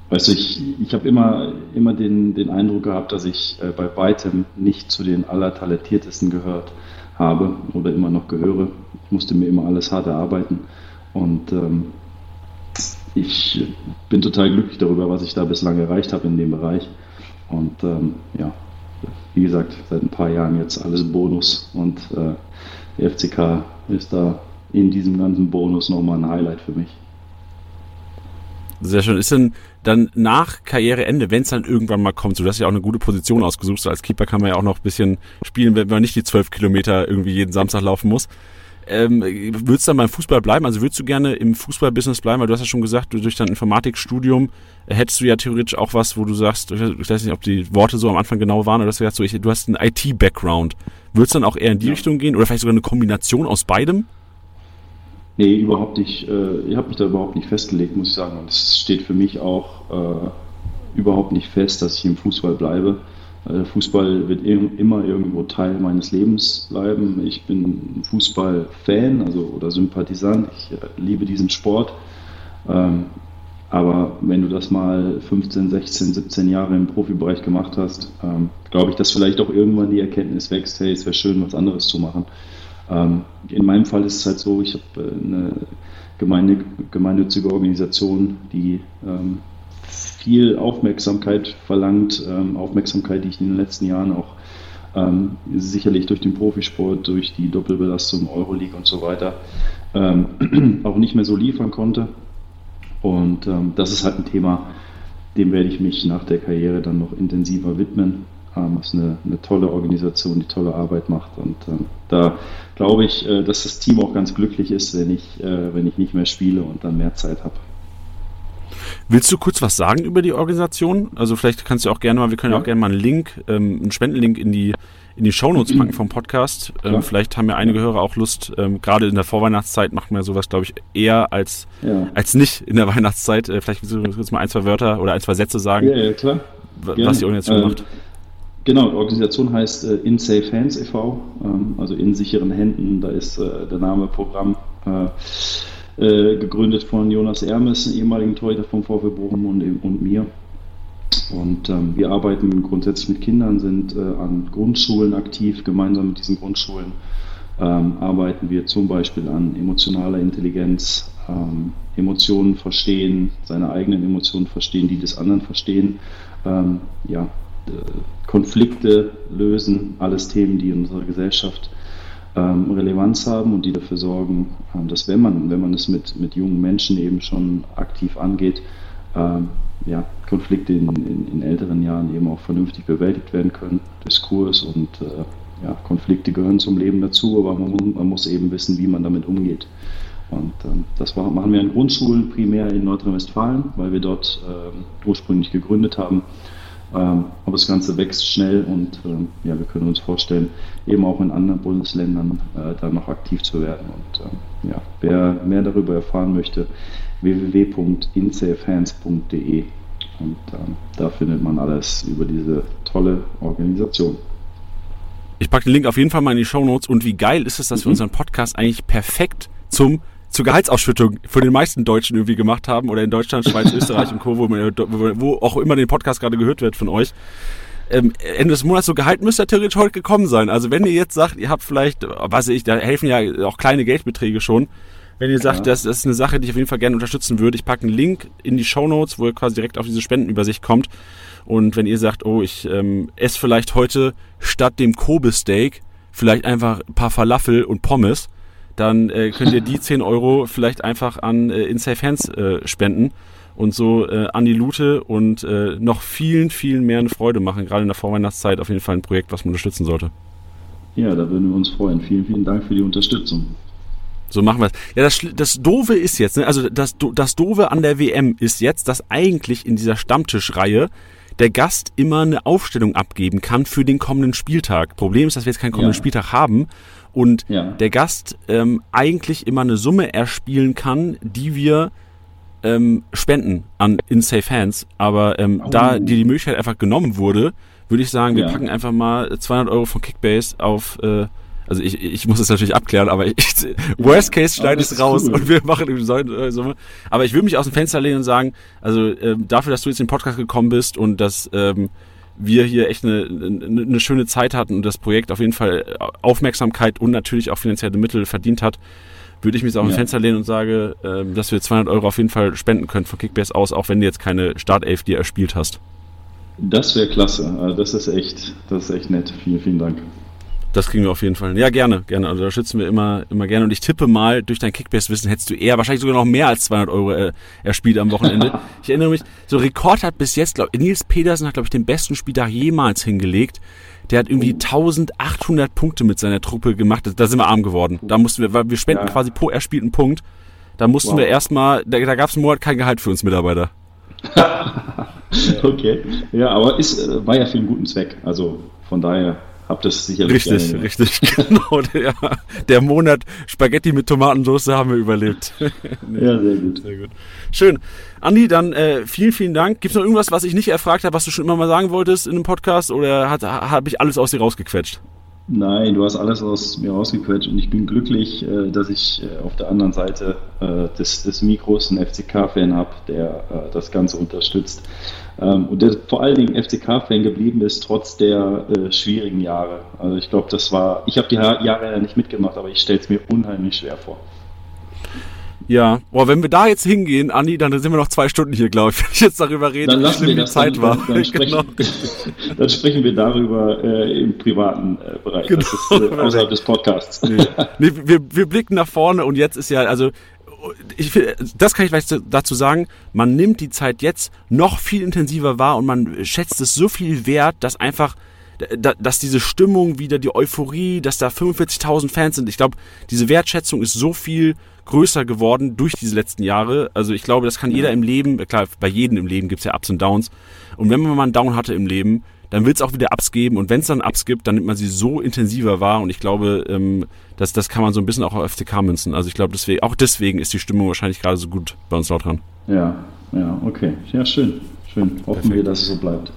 weißt du, ich, ich habe immer, immer den, den Eindruck gehabt, dass ich äh, bei weitem nicht zu den allertalentiertesten gehört habe oder immer noch gehöre. Ich musste mir immer alles hart erarbeiten Und ähm, ich bin total glücklich darüber, was ich da bislang erreicht habe in dem Bereich. Und ähm, ja, wie gesagt, seit ein paar Jahren jetzt alles Bonus und äh, der FCK ist da in diesem ganzen Bonus nochmal ein Highlight für mich. Sehr schön. Ist denn dann nach Karriereende, wenn es dann irgendwann mal kommt, so du hast ja auch eine gute Position ausgesucht, so als Keeper kann man ja auch noch ein bisschen spielen, wenn man nicht die zwölf Kilometer irgendwie jeden Samstag laufen muss. Ähm, würdest du dann beim Fußball bleiben? Also würdest du gerne im Fußballbusiness bleiben? Weil du hast ja schon gesagt, durch dein Informatikstudium hättest du ja theoretisch auch was, wo du sagst, ich weiß nicht, ob die Worte so am Anfang genau waren, oder dass du sagst, so, ich, du hast einen IT-Background. Würdest du dann auch eher in die ja. Richtung gehen? Oder vielleicht sogar eine Kombination aus beidem? Nee, überhaupt nicht. Äh, ich habe mich da überhaupt nicht festgelegt, muss ich sagen. Und es steht für mich auch äh, überhaupt nicht fest, dass ich im Fußball bleibe. Äh, Fußball wird immer irgendwo Teil meines Lebens bleiben. Ich bin Fußballfan also, oder Sympathisant. Ich äh, liebe diesen Sport. Ähm, aber wenn du das mal 15, 16, 17 Jahre im Profibereich gemacht hast, ähm, glaube ich, dass vielleicht auch irgendwann die Erkenntnis wächst, hey, es wäre schön, was anderes zu machen. Ähm, in meinem Fall ist es halt so, ich habe äh, eine gemeine, gemeinnützige Organisation, die ähm, viel Aufmerksamkeit verlangt, ähm, Aufmerksamkeit, die ich in den letzten Jahren auch ähm, sicherlich durch den Profisport, durch die Doppelbelastung Euroleague und so weiter ähm, auch nicht mehr so liefern konnte. Und ähm, das ist halt ein Thema, dem werde ich mich nach der Karriere dann noch intensiver widmen. Ähm, ist eine, eine, tolle Organisation, die tolle Arbeit macht. Und ähm, da glaube ich, äh, dass das Team auch ganz glücklich ist, wenn ich, äh, wenn ich nicht mehr spiele und dann mehr Zeit habe. Willst du kurz was sagen über die Organisation? Also vielleicht kannst du auch gerne mal, wir können ja. auch gerne mal einen Link, ähm, einen Spendenlink in die in die Shownotes packen vom Podcast. Ähm, vielleicht haben ja einige Hörer auch Lust, ähm, gerade in der Vorweihnachtszeit macht man sowas, glaube ich, eher als, ja. als nicht in der Weihnachtszeit. Äh, vielleicht willst du kurz mal ein, zwei Wörter oder ein, zwei Sätze sagen, was die Organisation äh, macht. Genau, die Organisation heißt äh, In Safe Hands e.V., ähm, also in sicheren Händen, da ist äh, der Name Programm äh, äh, gegründet von Jonas Ermes, ehemaligen Torhüter vom VfB Bochum und, und mir. Und ähm, wir arbeiten grundsätzlich mit Kindern, sind äh, an Grundschulen aktiv. Gemeinsam mit diesen Grundschulen ähm, arbeiten wir zum Beispiel an emotionaler Intelligenz, ähm, Emotionen verstehen, seine eigenen Emotionen verstehen, die des anderen verstehen, ähm, ja, Konflikte lösen, alles Themen, die in unserer Gesellschaft ähm, Relevanz haben und die dafür sorgen, ähm, dass wenn man, wenn man es mit, mit jungen Menschen eben schon aktiv angeht, ähm, ja, Konflikte in, in, in, älteren Jahren eben auch vernünftig bewältigt werden können. Diskurs und äh, ja, Konflikte gehören zum Leben dazu, aber man, man, muss eben wissen, wie man damit umgeht. Und ähm, das machen wir in Grundschulen primär in Nordrhein-Westfalen, weil wir dort äh, ursprünglich gegründet haben. Ähm, aber das Ganze wächst schnell und ähm, ja, wir können uns vorstellen, eben auch in anderen Bundesländern äh, da noch aktiv zu werden. Und ähm, ja, wer mehr darüber erfahren möchte, www.insafehands.de und ähm, da findet man alles über diese tolle Organisation. Ich packe den Link auf jeden Fall mal in die Show Notes und wie geil ist es, dass mhm. wir unseren Podcast eigentlich perfekt zum zur Gehaltsausschüttung von den meisten Deutschen irgendwie gemacht haben oder in Deutschland, Schweiz, Österreich und Co., wo, wo, auch immer den Podcast gerade gehört wird von euch. Ähm, Ende des Monats so Gehalt müsste theoretisch heute gekommen sein. Also wenn ihr jetzt sagt, ihr habt vielleicht, weiß ich, da helfen ja auch kleine Geldbeträge schon. Wenn ihr sagt, ja. das, das ist eine Sache, die ich auf jeden Fall gerne unterstützen würde, ich packe einen Link in die Show Notes, wo ihr quasi direkt auf diese Spendenübersicht kommt. Und wenn ihr sagt, oh, ich ähm, esse vielleicht heute statt dem Kobe-Steak vielleicht einfach ein paar Falafel und Pommes, dann äh, könnt ihr die 10 Euro vielleicht einfach an äh, In Safe Hands äh, spenden und so äh, an die Lute und äh, noch vielen, vielen mehr eine Freude machen. Gerade in der Vorweihnachtszeit auf jeden Fall ein Projekt, was man unterstützen sollte. Ja, da würden wir uns freuen. Vielen, vielen Dank für die Unterstützung. So machen wir es. Ja, das, das Doofe ist jetzt, ne, also das, das Doofe an der WM ist jetzt, dass eigentlich in dieser Stammtischreihe der Gast immer eine Aufstellung abgeben kann für den kommenden Spieltag. Problem ist, dass wir jetzt keinen kommenden ja. Spieltag haben und ja. der Gast ähm, eigentlich immer eine Summe erspielen kann, die wir ähm, spenden an In Safe Hands. Aber ähm, oh. da dir die Möglichkeit einfach genommen wurde, würde ich sagen, wir ja. packen einfach mal 200 Euro von Kickbase auf äh, also ich, ich muss es natürlich abklären, aber ich, Worst Case schneide ich es raus cool. und wir machen eine äh, Summe. Aber ich würde mich aus dem Fenster lehnen und sagen, also ähm, dafür, dass du jetzt in den Podcast gekommen bist und dass ähm, wir hier echt eine, eine, schöne Zeit hatten und das Projekt auf jeden Fall Aufmerksamkeit und natürlich auch finanzielle Mittel verdient hat, würde ich mich auch ja. Fenster lehnen und sage, äh, dass wir 200 Euro auf jeden Fall spenden können von Kickbase aus, auch wenn du jetzt keine Startelf dir erspielt hast. Das wäre klasse. Also das ist echt, das ist echt nett. Vielen, vielen Dank. Das kriegen wir auf jeden Fall. Ja, gerne, gerne. Also da schützen wir immer, immer gerne. Und ich tippe mal, durch dein Kickbase-Wissen hättest du eher, wahrscheinlich sogar noch mehr als 200 Euro äh, erspielt am Wochenende. ich erinnere mich, so Rekord hat bis jetzt, glaube Nils Pedersen hat, glaube ich, den besten Spieltag jemals hingelegt. Der hat irgendwie 1800 Punkte mit seiner Truppe gemacht. Da sind wir arm geworden. Da mussten wir, weil wir spenden ja. quasi pro erspielten Punkt. Da mussten wow. wir erstmal, da, da gab es einen Monat kein Gehalt für uns Mitarbeiter. okay. Ja, aber ist, äh, war ja für einen guten Zweck. Also von daher hab das sicherlich. Richtig, richtig, genau. Der, der, Monat Spaghetti mit Tomatensauce haben wir überlebt. nee. Ja, sehr gut. Sehr gut. Schön. Andi, dann äh, vielen, vielen Dank. Gibt es noch irgendwas, was ich nicht erfragt habe, was du schon immer mal sagen wolltest in einem Podcast oder habe ich alles aus dir rausgequetscht? Nein, du hast alles aus mir rausgequetscht und ich bin glücklich, äh, dass ich äh, auf der anderen Seite äh, des, des Mikros einen FCK-Fan habe, der das Ganze unterstützt. Ähm, und der vor allen Dingen FCK-Fan geblieben ist, trotz der schwierigen Jahre. Also ich glaube, das war, ich habe die Jahre ja nicht mitgemacht, aber ich stelle es mir unheimlich schwer vor. Ja, boah, wenn wir da jetzt hingehen, Andi, dann sind wir noch zwei Stunden hier, glaube ich, wenn ich jetzt darüber rede, wie schlimm die Zeit dann, war. Dann, dann, sprechen, genau. dann, sprechen, wir darüber äh, im privaten äh, Bereich, genau. ist, äh, außerhalb des Podcasts. Nee. nee, wir, wir blicken nach vorne und jetzt ist ja, also ich, das kann ich vielleicht dazu sagen, man nimmt die Zeit jetzt noch viel intensiver wahr und man schätzt es so viel wert, dass einfach dass diese Stimmung wieder, die Euphorie, dass da 45.000 Fans sind. Ich glaube, diese Wertschätzung ist so viel größer geworden durch diese letzten Jahre. Also ich glaube, das kann jeder im Leben, klar, bei jedem im Leben gibt es ja Ups und Downs. Und wenn man mal einen Down hatte im Leben, dann wird es auch wieder Ups geben. Und wenn es dann Ups gibt, dann nimmt man sie so intensiver wahr. Und ich glaube, ähm, das, das kann man so ein bisschen auch auf FCK münzen. Also ich glaube, deswegen, auch deswegen ist die Stimmung wahrscheinlich gerade so gut bei uns laut dran. Ja, ja, okay. Ja, schön. Schön. Hoffen Perfekt. wir, dass es so bleibt.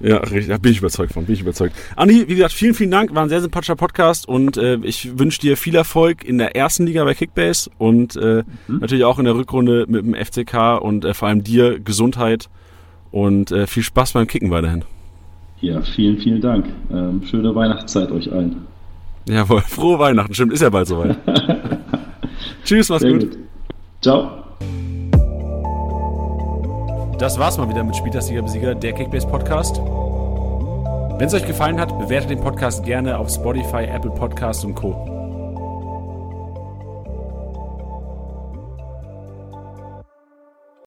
Ja, richtig, da bin ich überzeugt von, bin ich überzeugt. Andi, wie gesagt, vielen, vielen Dank, war ein sehr sympathischer Podcast und äh, ich wünsche dir viel Erfolg in der ersten Liga bei Kickbase und äh, mhm. natürlich auch in der Rückrunde mit dem FCK und äh, vor allem dir Gesundheit und äh, viel Spaß beim Kicken weiterhin. Ja, vielen, vielen Dank. Ähm, schöne Weihnachtszeit euch allen. Jawohl, frohe Weihnachten, stimmt, ist ja bald soweit. Tschüss, mach's gut. gut. Ciao. Das war's mal wieder mit Spieltagssieger Besieger, der Kickbase Podcast. Wenn es euch gefallen hat, bewertet den Podcast gerne auf Spotify, Apple Podcasts und Co.